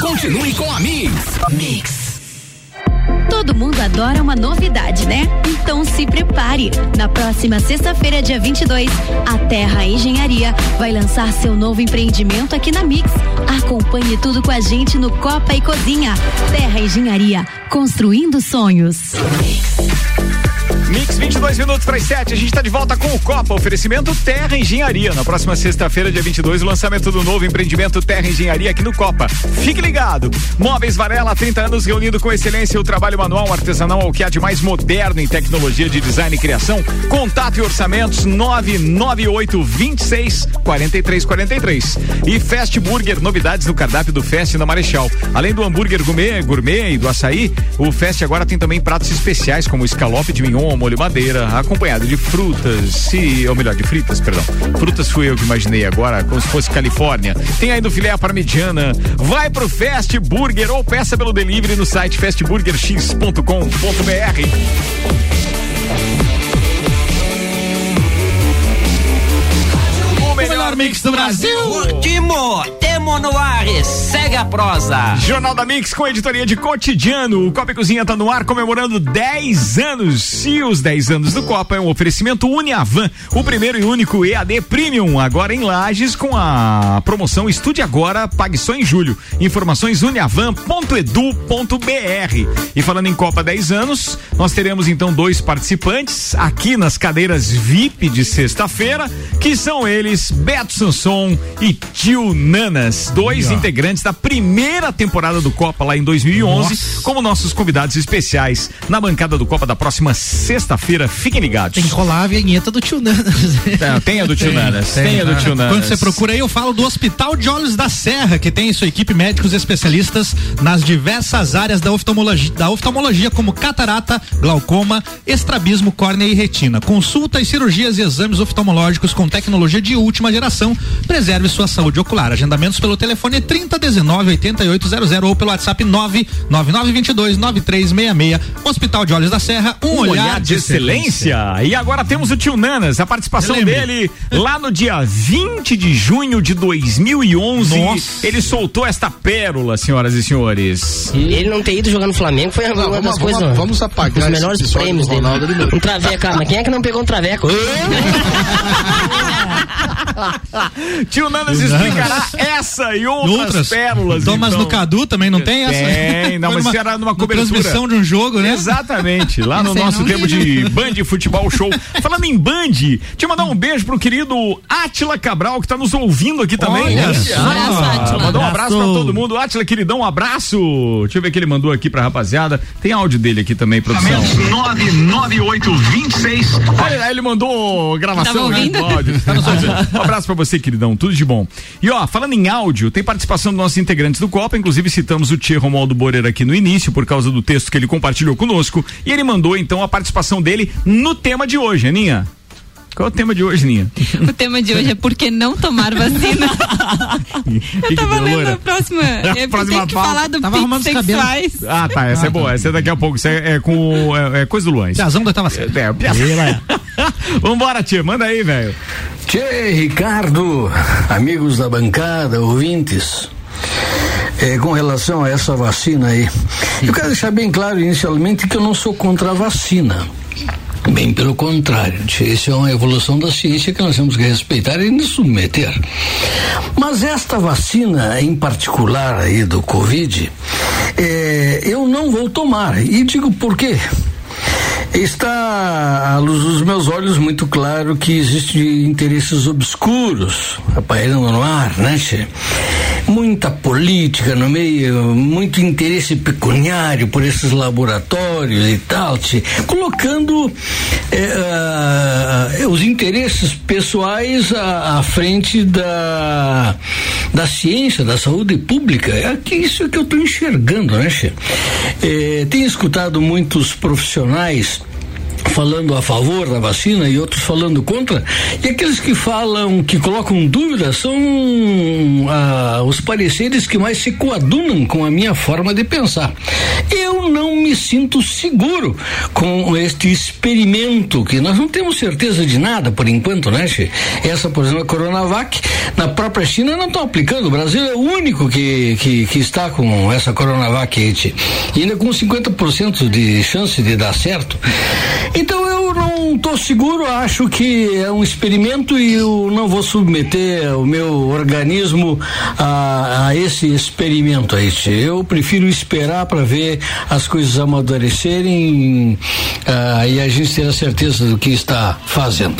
Continue com a Mix. Mix. Todo mundo adora uma novidade, né? Então se prepare. Na próxima sexta-feira, dia 22, a Terra Engenharia vai lançar seu novo empreendimento aqui na Mix. Acompanhe tudo com a gente no Copa e Cozinha. Terra Engenharia, construindo sonhos. Mix 22 minutos para as 7. A gente está de volta com o Copa. Oferecimento Terra Engenharia. Na próxima sexta-feira, dia 22, o lançamento do novo empreendimento Terra Engenharia aqui no Copa. Fique ligado. Móveis Varela, 30 anos reunindo com excelência o trabalho manual artesanal ao que há de mais moderno em tecnologia de design e criação. Contato e orçamentos 998 26 43 43. E Fast Burger, novidades no cardápio do Fest na Marechal. Além do hambúrguer gourmet, gourmet e do açaí, o Fest agora tem também pratos especiais como escalope de mignon, molho madeira, acompanhado de frutas, e, ou melhor, de fritas, perdão. Frutas fui eu que imaginei agora, como se fosse Califórnia. Tem ainda o filé à parmegiana. Vai pro Fast Burger ou peça pelo delivery no site fastburgerx.com.br. O melhor mix do Brasil. Último, no ar e segue a prosa. Jornal da Mix com editoria de cotidiano. O Copa e Cozinha tá no ar comemorando 10 anos. E os 10 anos do Copa é um oferecimento Uniavan, o primeiro e único EAD Premium, agora em Lages com a promoção Estude Agora, pague só em julho. Informações uniavan.edu.br. E falando em Copa 10 anos, nós teremos então dois participantes aqui nas cadeiras VIP de sexta-feira, que são eles Beto Sanson e Tio Dois Aí, integrantes da primeira temporada do Copa lá em 2011, Nossa. como nossos convidados especiais na bancada do Copa da próxima sexta-feira. Fiquem ligados. Tem que rolar a vinheta do tio Nanas. É, tem a do tio Nanas, tem, a do tio Nanas. Quando você procura aí, eu falo do Hospital de Olhos da Serra, que tem em sua equipe médicos especialistas nas diversas áreas da oftalmologia, da oftalmologia como catarata, glaucoma, estrabismo, córnea e retina. Consultas, cirurgias e exames oftalmológicos com tecnologia de última geração. Preserve sua saúde ocular. Agendamentos pelo telefone 3019 8800 ou pelo WhatsApp 99922 9366. Hospital de Olhos da Serra, um, Um olhar, de excelência. E agora temos o tio Nanas, a participação dele lá no dia 20 de junho de 2011. Nossa. Ele soltou esta pérola, senhoras e senhores. Ele não ter ido jogar no Flamengo foi uma vamos- das vamos- coisas. vamos apagar Os melhores prêmios dele. meu. Um traveco, mas quem é que não pegou um traveco? Tio Nanas explicará Nanas. Essa e outras, Outras pérolas. Thomas então. no Cadu também não tem essa? Tem, não, mas numa- isso era numa cobertura. transmissão de um jogo, né? Exatamente, lá no nosso não. tempo de Band Futebol Show. Falando em Band, deixa eu mandar um beijo pro querido Átila Cabral, que tá nos ouvindo aqui também. Olha só. Abraço, Átila. Mandou um abraço pra todo mundo. Átila, queridão, um abraço. Deixa eu ver o que ele mandou aqui pra rapaziada. Tem áudio dele aqui também, produção. 99826. Olha, ele mandou gravação Tava né, ouvindo? áudio. Um abraço pra você, queridão. Tudo de bom. E ó, falando em áudio, tem participação dos nossos integrantes do Copa. Inclusive, citamos o Tia Romualdo Borer aqui no início, por causa do texto que ele compartilhou conosco. E ele mandou, então, a participação dele no tema de hoje, Aninha. Qual é o tema de hoje, Ninha? O tema de hoje é por que não tomar vacina. Eu tava lendo a próxima. Eu próxima que falar do Tava arrumando sexuais. Ah, tá. Essa é boa. Essa é daqui a pouco. Isso é, é com. É, é coisa do Luan. Piazão da tava certo. É, Piazão. Vambora, tia. Manda aí, velho. Tchê, Ricardo, amigos da bancada, ouvintes. É, com relação a essa vacina aí, eu quero deixar bem claro inicialmente que eu não sou contra a vacina. Bem pelo contrário, isso é uma evolução da ciência que nós temos que respeitar e nos submeter. Mas esta vacina em particular aí do Covid, é, eu não vou tomar. E digo por quê? Está à luz dos meus olhos muito claro que existem interesses obscuros aparelhando no ar, né, che? Muita política no meio, muito interesse pecuniário por esses laboratórios e tal, che? colocando ah, os interesses pessoais à, à frente da, da ciência, da saúde pública. É que isso que eu estou enxergando, né, che? Eh, tenho escutado muitos profissionais profissionais falando a favor da vacina e outros falando contra, e aqueles que falam, que colocam dúvidas, são ah, os pareceres que mais se coadunam com a minha forma de pensar. Eu não me sinto seguro com este experimento, que nós não temos certeza de nada por enquanto, né, Che? Essa, por exemplo, a Coronavac, na própria China não estão aplicando, o Brasil é o único que, que, que está com essa Coronavac, e ainda com 50% de chance de dar certo. Então eu não estou seguro, acho que é um experimento e eu não vou submeter o meu organismo a, a esse experimento aí. Eu prefiro esperar para ver as coisas amadurecerem ah, e a gente ter a certeza do que está fazendo.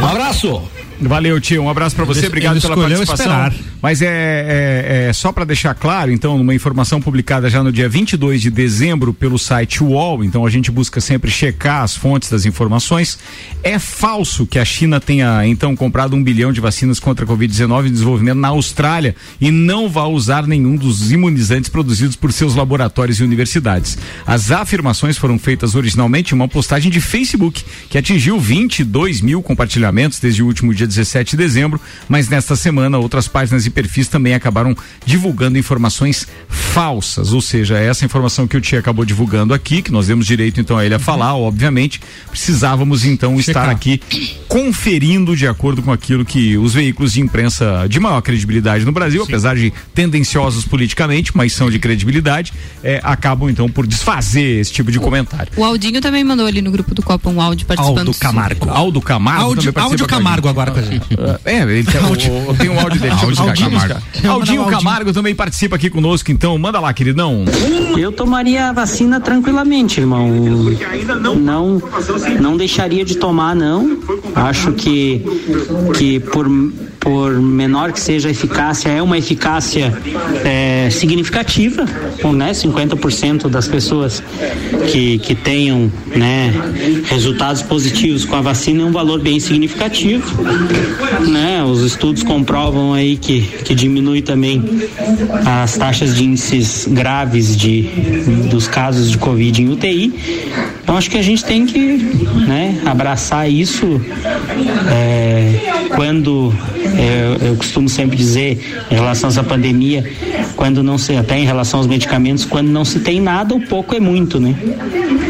Um abraço! Valeu, tio. Um abraço pra você. Obrigado ele pela escolheu participação. esperar. Mas é, é- é só para deixar claro, então, numa informação publicada já no dia 22 de dezembro pelo site UOL, então a gente busca sempre checar as fontes das informações. É falso que a China tenha então comprado um bilhão de vacinas contra a Covid-19 em desenvolvimento na Austrália e não vai usar nenhum dos imunizantes produzidos por seus laboratórios e universidades. As afirmações foram feitas originalmente em uma postagem de Facebook que atingiu 22 mil compartilhamentos desde o último dia 17 de dezembro, mas nesta semana outras páginas e perfis também acabaram divulgando informações falsas, ou seja, essa informação que o Tia acabou divulgando aqui, que nós demos direito então a ele a falar, obviamente, precisávamos então estar aqui conferindo de acordo com aquilo que os veículos de imprensa de maior credibilidade no Brasil, apesar de tendenciosos politicamente, mas são de credibilidade, eh, acabam então por desfazer esse tipo de comentário. O Aldinho também mandou ali no grupo do Copa um áudio participando. Aldo Camargo. Aldo Camargo. Áudio- também participa áudio com a Camargo agora com a gente. É, ele tem, o, o- tem um áudio dele. Deixa eu buscar, Aldinho Camargo. Aldinho. Camargo também participa aqui conosco, então manda lá, queridão. Eu tomaria a vacina tranquilamente, irmão. Não, não deixaria de tomar, não. Acho que, que por, por menor que seja a eficácia, é uma eficácia é, significativa, com, né, 50% das pessoas que, que tenham né, resultados positivos com a vacina é um valor bem significativo. Né? Os estudos comprovam aí que, que diminui também as taxas de índices graves de, dos casos de Covid em UTI. Então acho que a gente tem que né, abraçar isso é, quando é, eu costumo sempre dizer em relação a essa pandemia, quando não se, até em relação aos medicamentos, quando não se tem nada, o pouco é muito, né?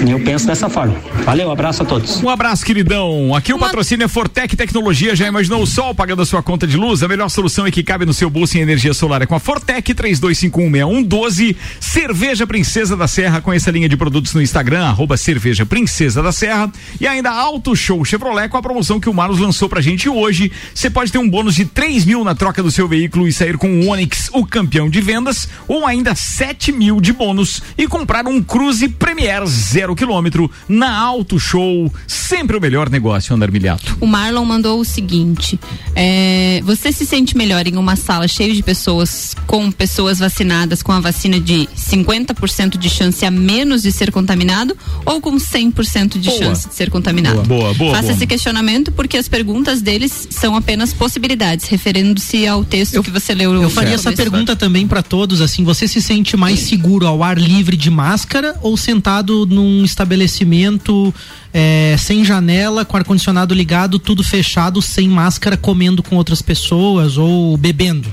Eu penso dessa forma. Valeu, abraço a todos. Um abraço, queridão. Aqui o patrocínio é Fortec Tecnologia. Já imaginou o sol pagando a sua conta de luz? A melhor solução é que cabe no seu bolso em energia solar é com a Fortec 32516112. Cerveja Princesa da Serra. Conheça a linha de produtos no Instagram, arroba Cerveja Princesa da Serra. E ainda Auto Show Chevrolet com a promoção que o Marlos lançou pra gente hoje. Você pode ter um bônus de 3 mil na troca do seu veículo e sair com o Onix, o campeão de vendas, ou ainda 7 mil de bônus e comprar um Cruze Premier zero quilômetro na Auto Show. Sempre o melhor negócio, Andar Milhato. O Marlon mandou o seguinte: é, você se sente melhor em uma sala cheia de pessoas com pessoas vacinadas com a vacina de 50% de chance a menos de ser contaminado ou com 100% de Boa. chance de ser contaminado? Boa, boa, Faça boa. esse questionamento porque as perguntas deles são apenas possibilidades, referindo-se ao texto que você leu. Eu faria essa pergunta também para todos, assim, você se sente mais seguro ao ar livre de máscara ou sentado num estabelecimento é, sem janela, com ar-condicionado ligado, tudo fechado, sem máscara, comendo com outras pessoas ou bebendo?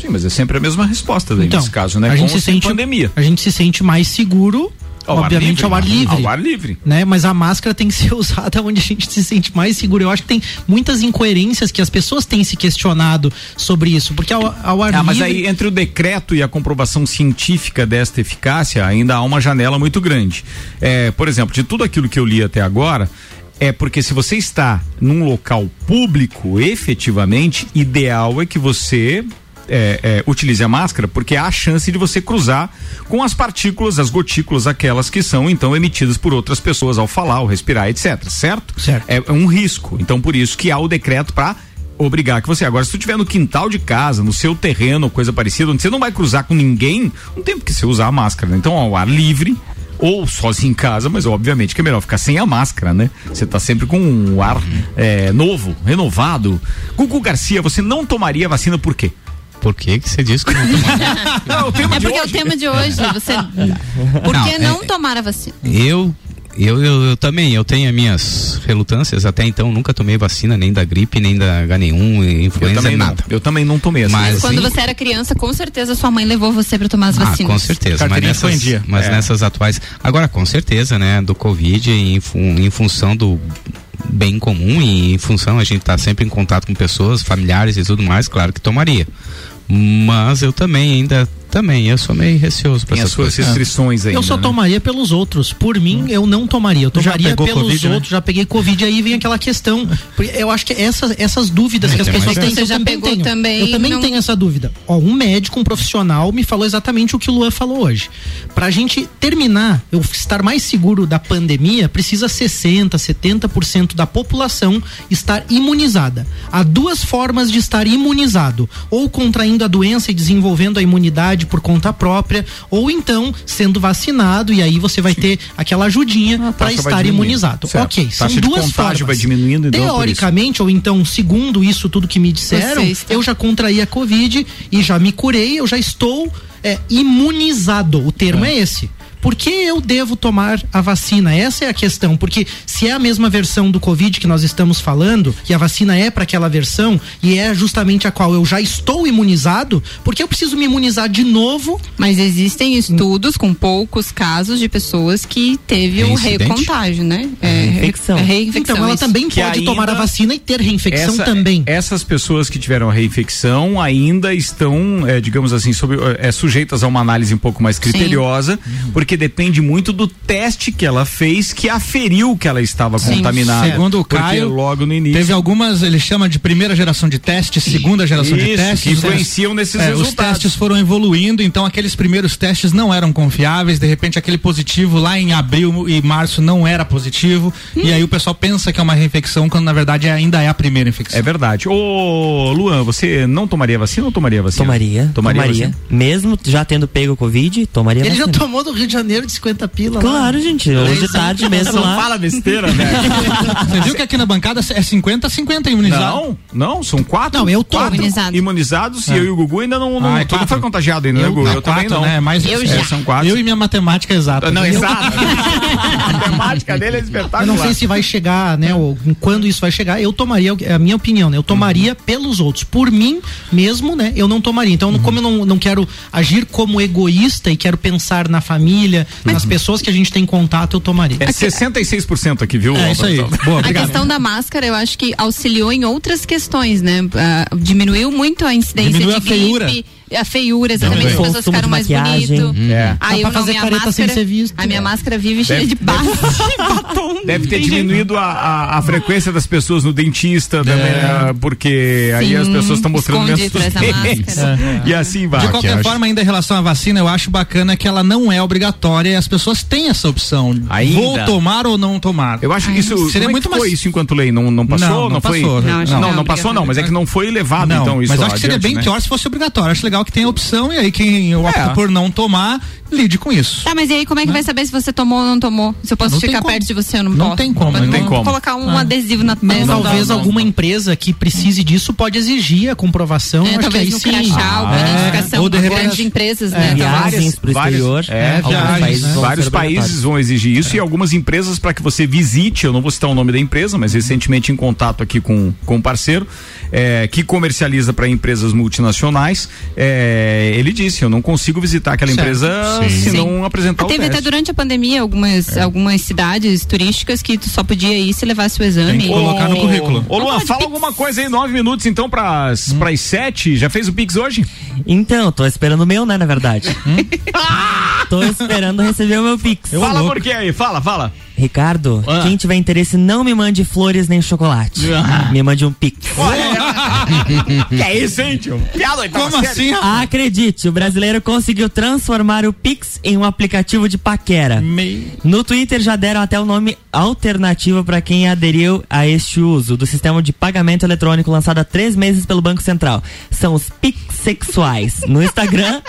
Sim, mas é sempre a mesma resposta daí, Então, nesse caso, né? a Com gente ou se sente, pandemia. A gente se sente mais seguro, Ao obviamente, livre, ao ar livre. Ao ar livre. Né? Mas a máscara tem que ser usada onde a gente se sente mais seguro. Eu acho que tem muitas incoerências que as pessoas têm se questionado sobre isso. Porque ao, ao ar Ah, mas livre. aí entre o decreto e a comprovação científica desta eficácia ainda há uma janela muito grande. É, por exemplo, de tudo aquilo que eu li até agora, é porque se você está num local público, efetivamente, ideal é que você é, é, utilize a máscara, porque há a chance de você cruzar com as partículas, as gotículas, aquelas que são então emitidas por outras pessoas ao falar, ao respirar, etc. Certo? Certo. É, é um risco. Então, por isso que há o decreto para obrigar que você. Agora, se tu estiver no quintal de casa, no seu terreno, coisa parecida, onde você não vai cruzar com ninguém, não tem por que você usar a máscara. né? Então, ao ar livre. Ou sozinho em casa, mas obviamente que é melhor ficar sem a máscara, né? Você tá sempre com um ar é, novo, renovado. Gugu Garcia, você não tomaria vacina por quê? Por que que você disse que não tomaria? Não, o tema É de porque é o tema de hoje. Você, por Não, que é- não tomar a vacina? Eu, eu, eu, eu também, eu tenho as minhas relutâncias, até então nunca tomei vacina, nem da gripe, nem da H1N1, Eu influenza, também não. nada. Eu também não tomei essa. Mas, Quando sim, você era criança, com certeza sua mãe levou você para tomar as Ah, vacinas. com certeza, mas nessas, dia. mas É. nessas atuais. Agora, com certeza, né, do Covid, em, fu- em função do bem comum e em função a gente estar sempre em contato com pessoas, familiares e tudo mais, claro que tomaria. Mas eu também ainda, também, eu sou meio receoso para essas suas coisas. restrições ainda. Eu só né? tomaria pelos outros. Por mim, eu não tomaria. Eu tomaria pelos Covid, né? outros. Já peguei Covid. Aí vem aquela questão. Eu acho que essas, essas dúvidas que as pessoas têm, eu já também pegou tenho. também, eu também não- tenho essa dúvida. Ó, um médico, um profissional, me falou exatamente o que o Luan falou hoje. Pra gente terminar, eu estar mais seguro da pandemia, precisa 60, 70% da população estar imunizada. Há duas formas de estar imunizado: ou contraindo a doença e desenvolvendo a imunidade por conta própria, ou então sendo vacinado e aí você vai ter aquela ajudinha para estar imunizado. Certo. Ok, são duas formas. vai diminuindo, então. Teoricamente, ou então, segundo isso tudo que me disseram, eu já contraí a Covid e já me curei, eu já estou é, imunizado. O termo é, esse. Por que eu devo tomar a vacina? Essa é a questão, porque se é a mesma versão do Covid que nós estamos falando, e a vacina é para aquela versão, e é justamente a qual eu já estou imunizado, por que eu preciso me imunizar de novo? Mas existem estudos com poucos casos de pessoas que teve o recontágio, né? É, Reinfecção. é reinfecção. Então ela isso. também Que pode tomar a vacina e ter reinfecção Essa- também. Essas pessoas que tiveram a reinfecção ainda estão, é, digamos assim, sob, é, sujeitas a uma análise um pouco mais criteriosa, porque depende muito do teste que ela fez que aferiu que ela estava contaminada. Segundo o Porque Caio, logo no início. Teve algumas, ele chama de primeira geração de testes, segunda geração de Isso, testes. que influenciam nesses É, Os resultados. testes foram evoluindo, então aqueles primeiros testes não eram confiáveis, de repente aquele positivo lá em abril e março não era positivo, e aí o pessoal pensa que é uma reinfecção, quando na verdade ainda é a primeira infecção. É verdade. Ô, Luan, você não tomaria vacina ou tomaria vacina? Tomaria. Tomaria. Tomaria. Mesmo já tendo pego o Covid, tomaria Ele já vacina. tomou do Rio de Janeiro de 50 pila lá. Claro, gente. Hoje de tarde mesmo lá. besteira, velho. Você viu que aqui na bancada é 50 50 imunizado? Não, não, são quatro. Não, eu tô quatro imunizado. imunizados É. e eu e o Gugu ainda não, não Ah, é tu não foi contagiado ainda, né, Gugu? Eu, também quatro, não. Né? Mas Eu é, já. São quatro. Eu e minha matemática exata. Não, Eu- exato. a matemática dele é espetacular. Eu não sei se vai chegar, né, ou quando isso vai chegar. Eu tomaria, é a minha opinião, né? Eu tomaria Uhum. pelos outros. Por mim mesmo, né? Eu não tomaria. Então, Uhum. como eu não, não quero agir como egoísta e quero pensar na família, nas pessoas que a gente tem contato, eu tomaria. É 66% aqui, viu? É isso aí. Boa, A questão da máscara, eu acho que auxiliou em outras questões, né? Ah, diminuiu muito a incidência Diminuiu de a feiura. A feiura, exatamente, as pessoas ficaram mais maquiagem. bonito. É. Aí eu não, fazer minha careta sem máscara, ser visto. A minha máscara vive cheia de barro. batom. Deve ter diminuído a, a, a frequência das pessoas no dentista também, né? porque aí Sim, as pessoas estão mostrando dentes. máscara. E assim vai. De qualquer Que forma, ainda em relação à vacina, eu acho bacana que ela não é obrigatória e as pessoas têm essa opção. Ainda. Vou tomar ou não tomar. Eu acho que isso Seria é muito que foi mais- isso enquanto lei não não passou, Não, não foi? passou. Não, não, não é não passou não, mas é que não foi levado então isso mas acho que seria bem né? pior se fosse obrigatório. Acho legal que tem a opção e aí quem opta É. por não tomar, lide com isso. Tá, mas e aí como é que vai saber se você tomou ou não tomou? Se eu posso Não ficar perto de você ou não, Não posso? tem como, Pode não tem como. Colocar um Ah. adesivo na Não, testa. talvez não, alguma empresa que precise disso pode exigir a comprovação. É, acho que talvez aí no sim. crachá, alguma é. identificação. Ou de Grandes repente- empresas, É, né? Viagens pro vários- exterior. é, viagens, países né? vão Vários países vão exigir isso e algumas empresas para que você visite, eu não vou citar o nome da empresa, mas recentemente em contato aqui com, com um parceiro é, que comercializa para empresas multinacionais, é, ele disse, eu não consigo visitar aquela Certo. empresa Sim. se Sim. não apresentar Teve o até teste. durante a pandemia algumas, algumas cidades turísticas que tu só podia ir se levasse o exame. Tem que colocar no currículo. Ô Luan, fala Pix. alguma coisa aí, nove minutos então pras, Hum. pras sete, já fez o Pix hoje? Então, tô esperando o meu, né, na verdade. tô esperando receber o meu Pix. fala por quê aí, fala, fala. Ricardo, Ah. quem tiver interesse, não me mande flores nem chocolate. Ah. Me mande um Pix. que é isso, hein, tio? Piada Como assim, rapaz? Acredite, o brasileiro conseguiu transformar o Pix em um aplicativo de paquera. Meio- No Twitter já deram até o nome alternativo para quem aderiu a este uso do sistema de pagamento eletrônico lançado há três meses pelo Banco Central. São os Pix sexuais. No Instagram,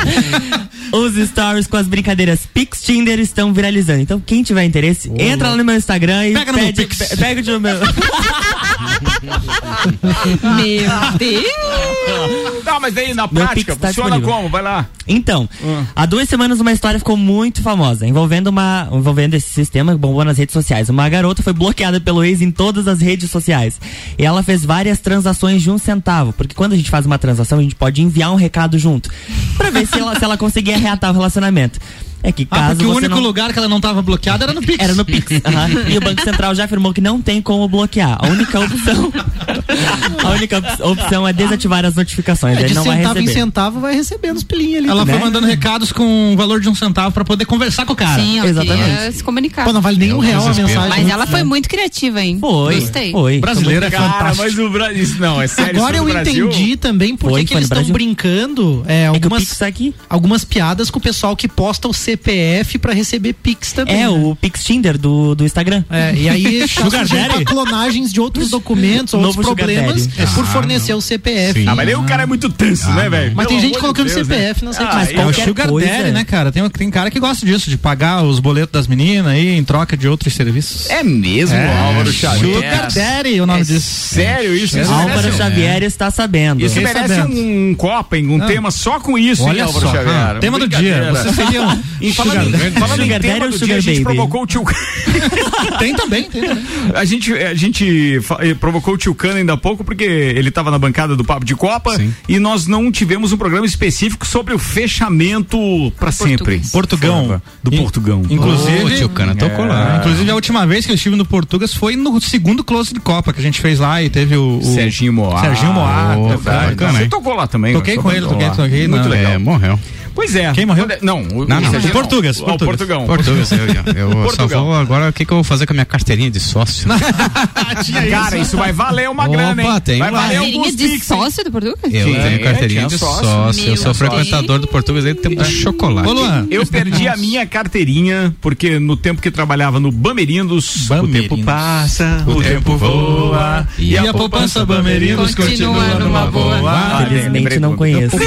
os stories com as brincadeiras Pix Tinder estão viralizando. Então, quem tiver interesse, entra lá no meu Instagram e Pega no meu pede, Pix. pe- pega o meu. Meu Deus! Não, mas daí na Meu prática, tá funciona disponível. como? Vai lá. Então, há duas semanas uma história ficou muito famosa, envolvendo uma, envolvendo esse sistema que bombou nas redes sociais. Uma garota foi bloqueada pelo ex em todas as redes sociais. E ela fez várias transações de um centavo, porque quando a gente faz uma transação, a gente pode enviar um recado junto, Pra ver se ela, se ela conseguia reatar o relacionamento. É que Ah, caso porque o único não... lugar que ela não tava bloqueada era no Pix. Era no Pix. aham. E o Banco Central já afirmou que não tem como bloquear. A única opção. a única op- opção é desativar as notificações. É Ele de não vai centavo em receber. centavo vai recebendo os pilinhos ali. Ela né? foi mandando recados com o valor de um centavo pra poder conversar com o cara. Sim, ela Exatamente. queria se comunicar. Pô, não vale nem um real a mensagem. Mas né? ela foi muito criativa, hein? Foi. Gostei. Foi. Brasileiro é Cara, fantástico. mas o Brasil. isso Não, é sério. Agora eu Brasil? entendi também por que eles estão brincando é, É que o algumas, Pix tá aqui. algumas piadas com o pessoal que posta o CPF pra receber Pix também. É, né? o Pix Tinder do, do Instagram. É, e aí tá Sugar Daddy? clonagens de outros documentos, outros Novo problemas Daddy. por fornecer o CPF. Ah, mas aí o cara é muito tenso, né, velho? Mas tem gente colocando Deus, CPF né? nas Ah, mas É o Sugar coisa- Daddy, né, cara? Tem, tem cara que gosta disso, de pagar os boletos das meninas aí em troca de outros serviços. É mesmo, É, Álvaro Xavier. Sugar Daddy, o nome É disso. sério isso? Isso Álvaro merece, Xavier está sabendo. isso merece sabendo. um Copen, um Ah. tema só com isso, hein, Olha Álvaro só, Xavier? ah, tema do dia. Vocês seriam E falando, Sugar- em- falando em Sugar tema do Sugar dia, a gente Baby? provocou o tio Tem também, tem também. A gente, a gente eh, provocou o tio Cano ainda há pouco porque ele estava na bancada do Papo de Copa e nós não tivemos um programa específico sobre o fechamento para sempre. Portugão. Do Portugão. Inclusive, Ô, tio Cana, tocou É, lá. Inclusive, a última vez que eu estive no Portugas foi no segundo close de Copa que a gente fez lá e teve o. o Serginho Moá. Serginho Moá. Oh, tá- Você tocou lá também. Toquei só com ele, toquei, toquei. Muito na- legal. É, morreu. Pois é. Quem morreu? Não, o, Não, não. o Portugas, o Portugas. Portugão. Portugas, eu, eu, eu só Portugal. vou agora, o que, que eu vou fazer com a minha carteirinha de sócio? Cara, isso vai valer uma Opa, grana, hein? tem vai valer Carteirinha alguns de pix, sócio do Portugal? Eu Sim, tenho carteirinha de sócio. sócio, eu sou frequentador do Portugas desde o tempo do chocolate. Ô. Eu perdi a minha carteirinha, porque no tempo que trabalhava no Bamerindos, o tempo passa, o, tempo voa, E a poupança Bamerindos continua numa boa. Ah, Felizmente lembrei não conheço.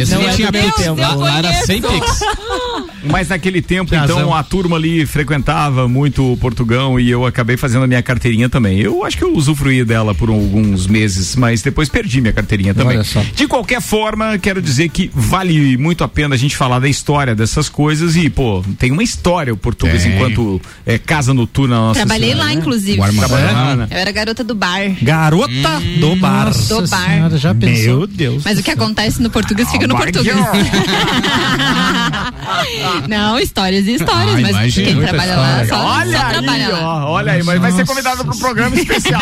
Esse Não não tinha Pix, tempo. lá era sem Pix. Mas naquele tempo, Tem então, razão. a turma ali frequentava muito o Portugão e eu acabei fazendo a minha carteirinha também. Eu acho que eu usufruí dela por alguns meses, mas depois perdi minha carteirinha também. Olha só. De qualquer forma, quero dizer que vale muito a pena a gente falar da história dessas coisas e, pô, tem uma história o Portugas Tem. enquanto é, casa noturna na nossa Trabalhei cidade, lá, né? inclusive. Trabalhou, né? Eu era garota do bar. Garota do bar. Do Nossa bar. senhora, já pensou? Meu Deus. Mas o que acontece no português fica no português. Não, histórias e histórias, Ah, mas imagina, quem trabalha lá história. só, Olha só aí, trabalha lá. ó, olha aí, mas vai ser convidado para um programa especial.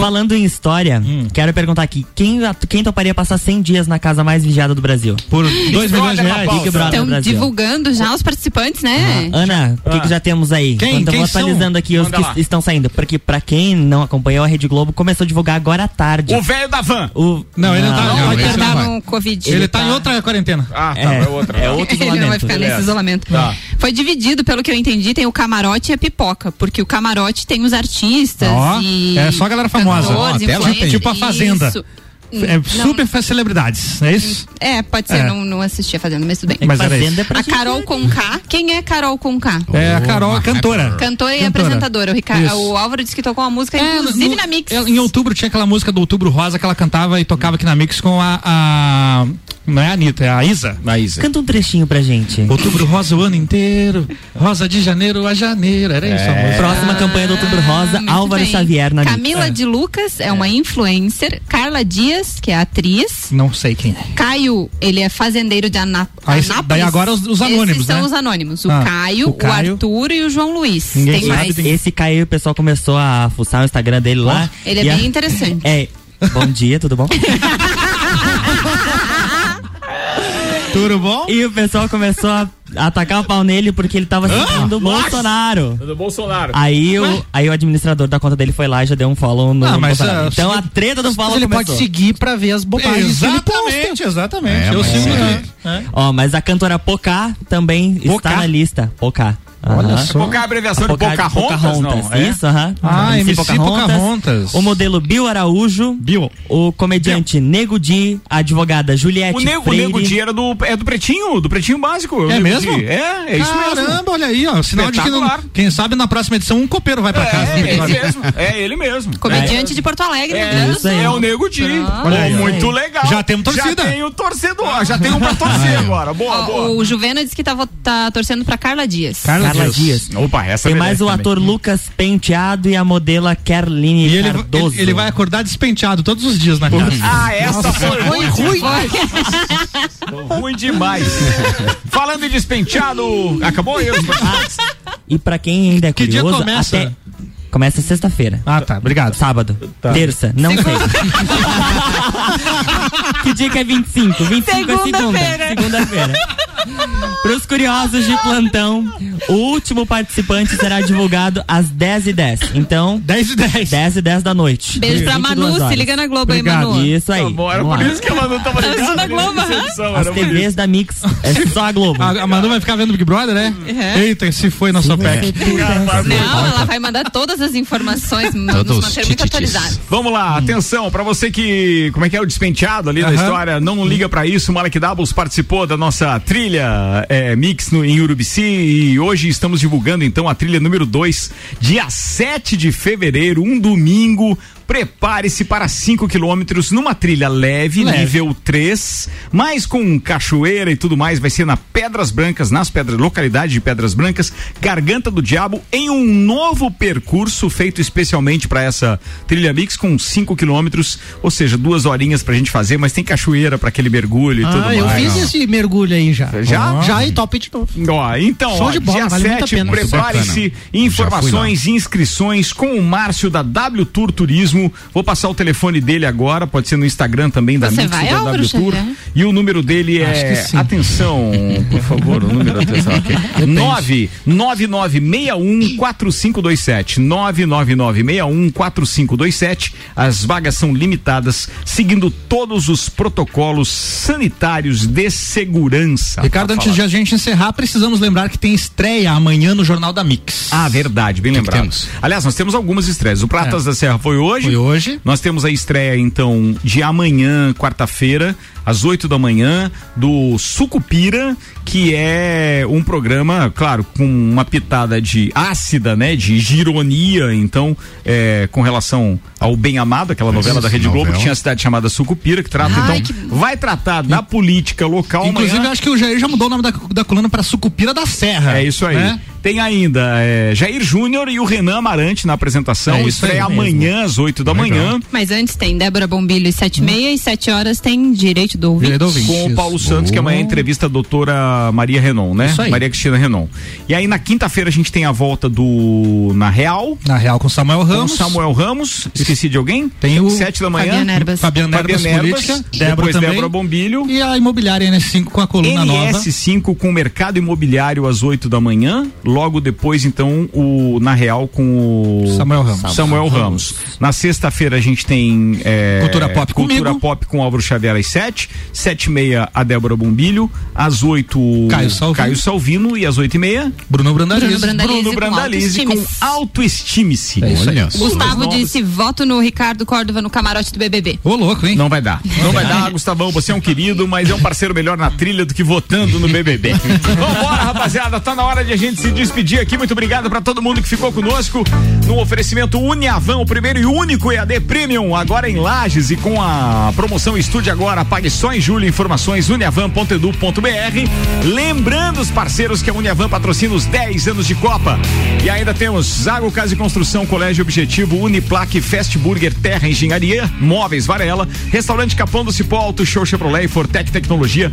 Falando em história, quero perguntar aqui: quem, quem toparia passar 100 dias na casa mais vigiada do Brasil? Por 2 milhões de reais. Big Brother Estão Brasil. divulgando já os participantes, né? Ana, o que, que já temos aí? Quem- vou atualizando são? aqui os Manda que lá. estão saindo. Porque pra quem não acompanhou, a Rede Globo começou a divulgar agora à tarde. o velho da van. O- Não, ele não tá- Não, Não, esse não no. Ele tá em outra quarentena. Ah, tá, É, é, outra. é outro Ele não vai isolamento. ficar Beleza. nesse isolamento. Tá. Foi dividido, pelo que eu entendi, tem o camarote e a pipoca. Porque o camarote tem os artistas Ó, e. é só a galera famosa. cantores, tem. Tipo a Fazenda. isso. É Não, super celebridades, é isso? É, pode ser, É. não, não assisti a Fazenda, mas tudo bem. Mas era isso. Fazenda é pra A Carol Conká. Quem é Carol Conká? É a Carol, a cantora. Cantora e Cantora. apresentadora. O, Rica- Isso. o Álvaro disse que tocou uma música, É, inclusive no- na Mix. ela- Em outubro tinha aquela música do Outubro Rosa que ela cantava e tocava aqui na Mix com a. a- não é a Anitta, é a Isa. A Isa. Canta um trechinho pra gente. Outubro Rosa o ano inteiro, Rosa de janeiro a janeiro, era isso a música. Próxima campanha do Outubro Rosa, Muito Álvaro bem. Xavier na Camila Mix. de Lucas é uma influencer. Carla Dias, que é atriz. Não sei quem é. Caio, ele é fazendeiro de Ana Ah, esse- Anápolis. daí agora os- os anônimos, Esses são né? os anônimos. O, Ah, Caio, o o Caio. Arthur e o João Luiz. Ninguém Tem sabe mais. de- Esse caiu, o pessoal começou a fuçar o Instagram dele lá. Ele é E a- bem interessante. É. Bom dia, tudo bom? Tudo bom? E o pessoal começou a atacar o pau nele porque ele tava citando o Bolsonaro. Do Bolsonaro. Aí o, aí o administrador da conta dele foi lá e já deu um follow no Ah, mas, Bolsonaro. Então a treta do follow Mas ele começou. pode seguir pra ver as bobagens que ele posta. Exatamente, exatamente. É, Eu sigo é. É. Ó, mas a cantora Pocá também Pocá? está na lista. Pocá. Olha só. Pouca abreviação de Pocá- Pocahontas, não? É? Isso, aham. Ah, MC Pocahontas. O modelo Bill Araújo. Bill. O comediante Nego Di, a advogada Juliette O Nego, o Freire. Nego Di era do, é do Pretinho, do Pretinho Básico. o É mesmo? Di. É, é isso mesmo. Caramba, olha aí, ó. Sinal de que não, quem sabe na próxima edição um copeiro vai pra casa. É, é ele mesmo. É ele mesmo. Comediante de Porto Alegre, É, isso aí. é o Nego Di. Ah. Aí, muito aí. legal. Já temos torcida. Já tem o torcedor, já tem um pra torcer agora. Boa, boa. O Juvena disse que tá, tá torcendo pra Carla Dias. Carla, Carla Dias. Dias. Opa, essa Tem merece mais o também. ator Lucas Penteado e a modela Kerline E ele, Cardoso. ele, ele vai acordar despenteado todos os dias na casa. Ah, essa foi ruim, ruim. Ruim demais. Falando em despenteado, acabou eu. E pra quem ainda é Que dia curioso, começa? até começa sexta-feira. Ah, tá. Obrigado. Sábado. Terça, não sei. que dia que é 25? 25 é segunda. Segunda-feira. Para os curiosos de plantão, o último participante será divulgado às 10h10. Então, 10 e 10. 10 e 10 da noite. Beijo pra 22 Manu, se horas. liga na Globo Obrigado. aí, Manu. Isso aí. Tá bom, era Vamos por lá. isso que ela não tava Tá ligada. na Globo, aham. As TVs da Mix é só a Globo. A, a Manu vai ficar vendo Big Brother, né? É. Eita, se foi nosso pack. Não, ela vai mandar todas as informações, nos Todos manter muito tititis. atualizados. Vamos lá, atenção, pra você que, como é que é o despenteado ali da Aham. história, não liga pra isso, o Malek Doubles participou da nossa trilha é, Mix no, em Urubici e hoje estamos divulgando então a trilha número 2, dia 7 de fevereiro, um domingo, Prepare-se para 5 quilômetros numa trilha leve, Leve. nível 3, mas com cachoeira e tudo mais. Vai ser na Pedras Brancas, nas pedras, localidade de Pedras Brancas, Garganta do Diabo, em um novo percurso feito especialmente para essa trilha mix com 5 quilômetros, ou seja, duas horinhas pra gente fazer, mas tem cachoeira para aquele mergulho e tudo Ah, eu mais. fiz esse mergulho aí já. Já? Já e top de novo. Ó, então, Show ó, de bola, dia vale muito a 7, pena. prepare-se. Informações e inscrições com o Márcio da W Tour Turismo. Vou passar o telefone dele agora, pode ser no Instagram também da Você Mix vai, da Álvaro W Tour. Xavier? E o número dele Acho que é. sim. Atenção, por favor, o número atenção aqui. 999614527. 999614527. As vagas são limitadas, seguindo todos os protocolos sanitários de segurança. Ricardo, Tá antes de a gente encerrar, precisamos lembrar que tem estreia amanhã no Jornal da Mix. Ah, verdade, bem que lembrado. temos? Aliás, nós temos algumas estreias. O Pratas da Serra foi hoje. Foi hoje. Nós temos a estreia, então, de amanhã, quarta-feira, às 8 da manhã, do Sucupira, que é um programa, claro, com uma pitada de ácida, né? De gironia, então, é, com relação ao Bem Amado, aquela novela Isso, da Rede Globo, novela. que tinha a cidade chamada Sucupira, que trata, Ai, então, vai tratar da política local Inclusive, amanhã. eu acho que o Jair já mudou o nome da, da coluna para Sucupira da Serra. É isso aí. né? Tem ainda é, Jair Júnior e o Renan Amarante na apresentação. É isso Estreia aí amanhã às 8 da manhã. Mas antes tem Débora Bombilho e 7 e meia e 7 horas tem Direito do Ouvinte. Do ouvinte. Com o Paulo Isso. Santos, que amanhã Boa. entrevista a doutora Maria Renon, né? Isso aí. Maria Cristina Renon. E aí na quinta-feira a gente tem a volta do Na Real. Na real, com Samuel Com Ramos. Samuel Ramos. Esqueci de alguém? Tem o Sete da manhã. Fabiana Erbas. Fabiana Erbas, política. Débora Depois também. Débora Bombilho. E a imobiliária NS5 com a coluna nova. NS5 com o mercado imobiliário às 8 da manhã. Logo depois, então, o Na Real com o Samuel Ramos. Samuel Ramos. Na sexta-feira a gente tem é, Cultura Pop Cultura comigo. Pop com Álvaro Xavier às 7. 7 e meia a Débora Bombilho. Às 8 Caio Salvino. Caio Salvino. E às 8 e meia Bruno Brandalize. Bruno Brandalize. Bruno com Brandalize com autoestime-se. Autoestime-se. É. Olha. Gustavo disse: voto no Ricardo Córdova no camarote do BBB. Ô, louco, hein? Não vai dar. Não vai dar, Gustavão. Você é um querido, mas é um parceiro melhor na trilha do que votando no BBB. Vambora, rapaziada. Tá na hora de a gente se despedir aqui. Muito obrigado pra todo mundo que ficou conosco no oferecimento Uniavan, o primeiro e único EAD Premium, agora em Lages e com a promoção Estude Agora. Pague só em julho. Informações uniavan.edu.br. Lembrando os parceiros que a Uniavan patrocina os 10 anos de Copa. E ainda temos Zago Casa e Construção, Colégio Objetivo, Uniplaque, Fast Burger, Terra Engenharia, Móveis Varela, Restaurante Capão do Cipó, Auto Show Chevrolet, Fortec Tecnologia.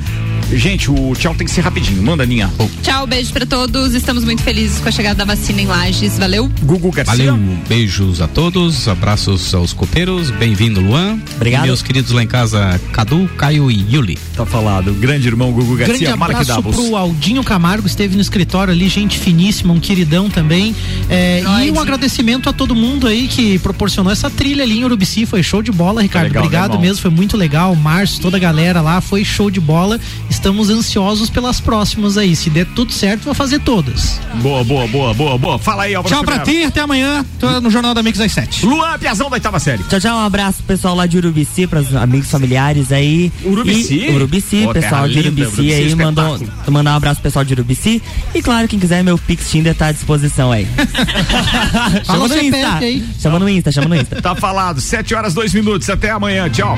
Gente, o tchau tem que ser rapidinho. Manda, Ninha. Tchau, beijo pra todos. Estamos muito felizes com a chegada da vacina em Lages. Valeu. Gugu Garcia. Valeu, beijos a todos, abraços aos copeiros, bem-vindo Luan. Obrigado. E meus queridos lá em casa, Cadu, Caio e Yuli. Tá falado. Grande irmão Gugu Grande Garcia, Mark abraço Davos. pro Aldinho Camargo, esteve no escritório ali, gente finíssima, um queridão também. É, e um agradecimento a todo mundo aí que proporcionou essa trilha ali em Urubici, foi show de bola, Ricardo. legal, né, Obrigado mesmo, foi muito legal. Márcio, toda a galera lá, foi show de bola. Estamos ansiosos pelas próximas aí. Se der tudo certo, vou fazer todas. Boa, boa, boa, boa, boa. Fala aí, Tchau pra ti, até amanhã. Tô no Jornal da Mix às 7. Luan Piazão da oitava série. Tchau, tchau, um abraço pro pessoal lá de Urubici, pros amigos familiares aí. Urubici? E, Urubici, terra pessoal de linda, Urubici, Urubici é aí, mandou, mandar um abraço pro pessoal de Urubici. E claro, quem quiser, meu Pix Tinder tá à disposição aí. chama no Insta. Aí. Chama no Insta, chama no Insta. Tá falado. 7 horas, 2 minutos. Até amanhã. Tchau.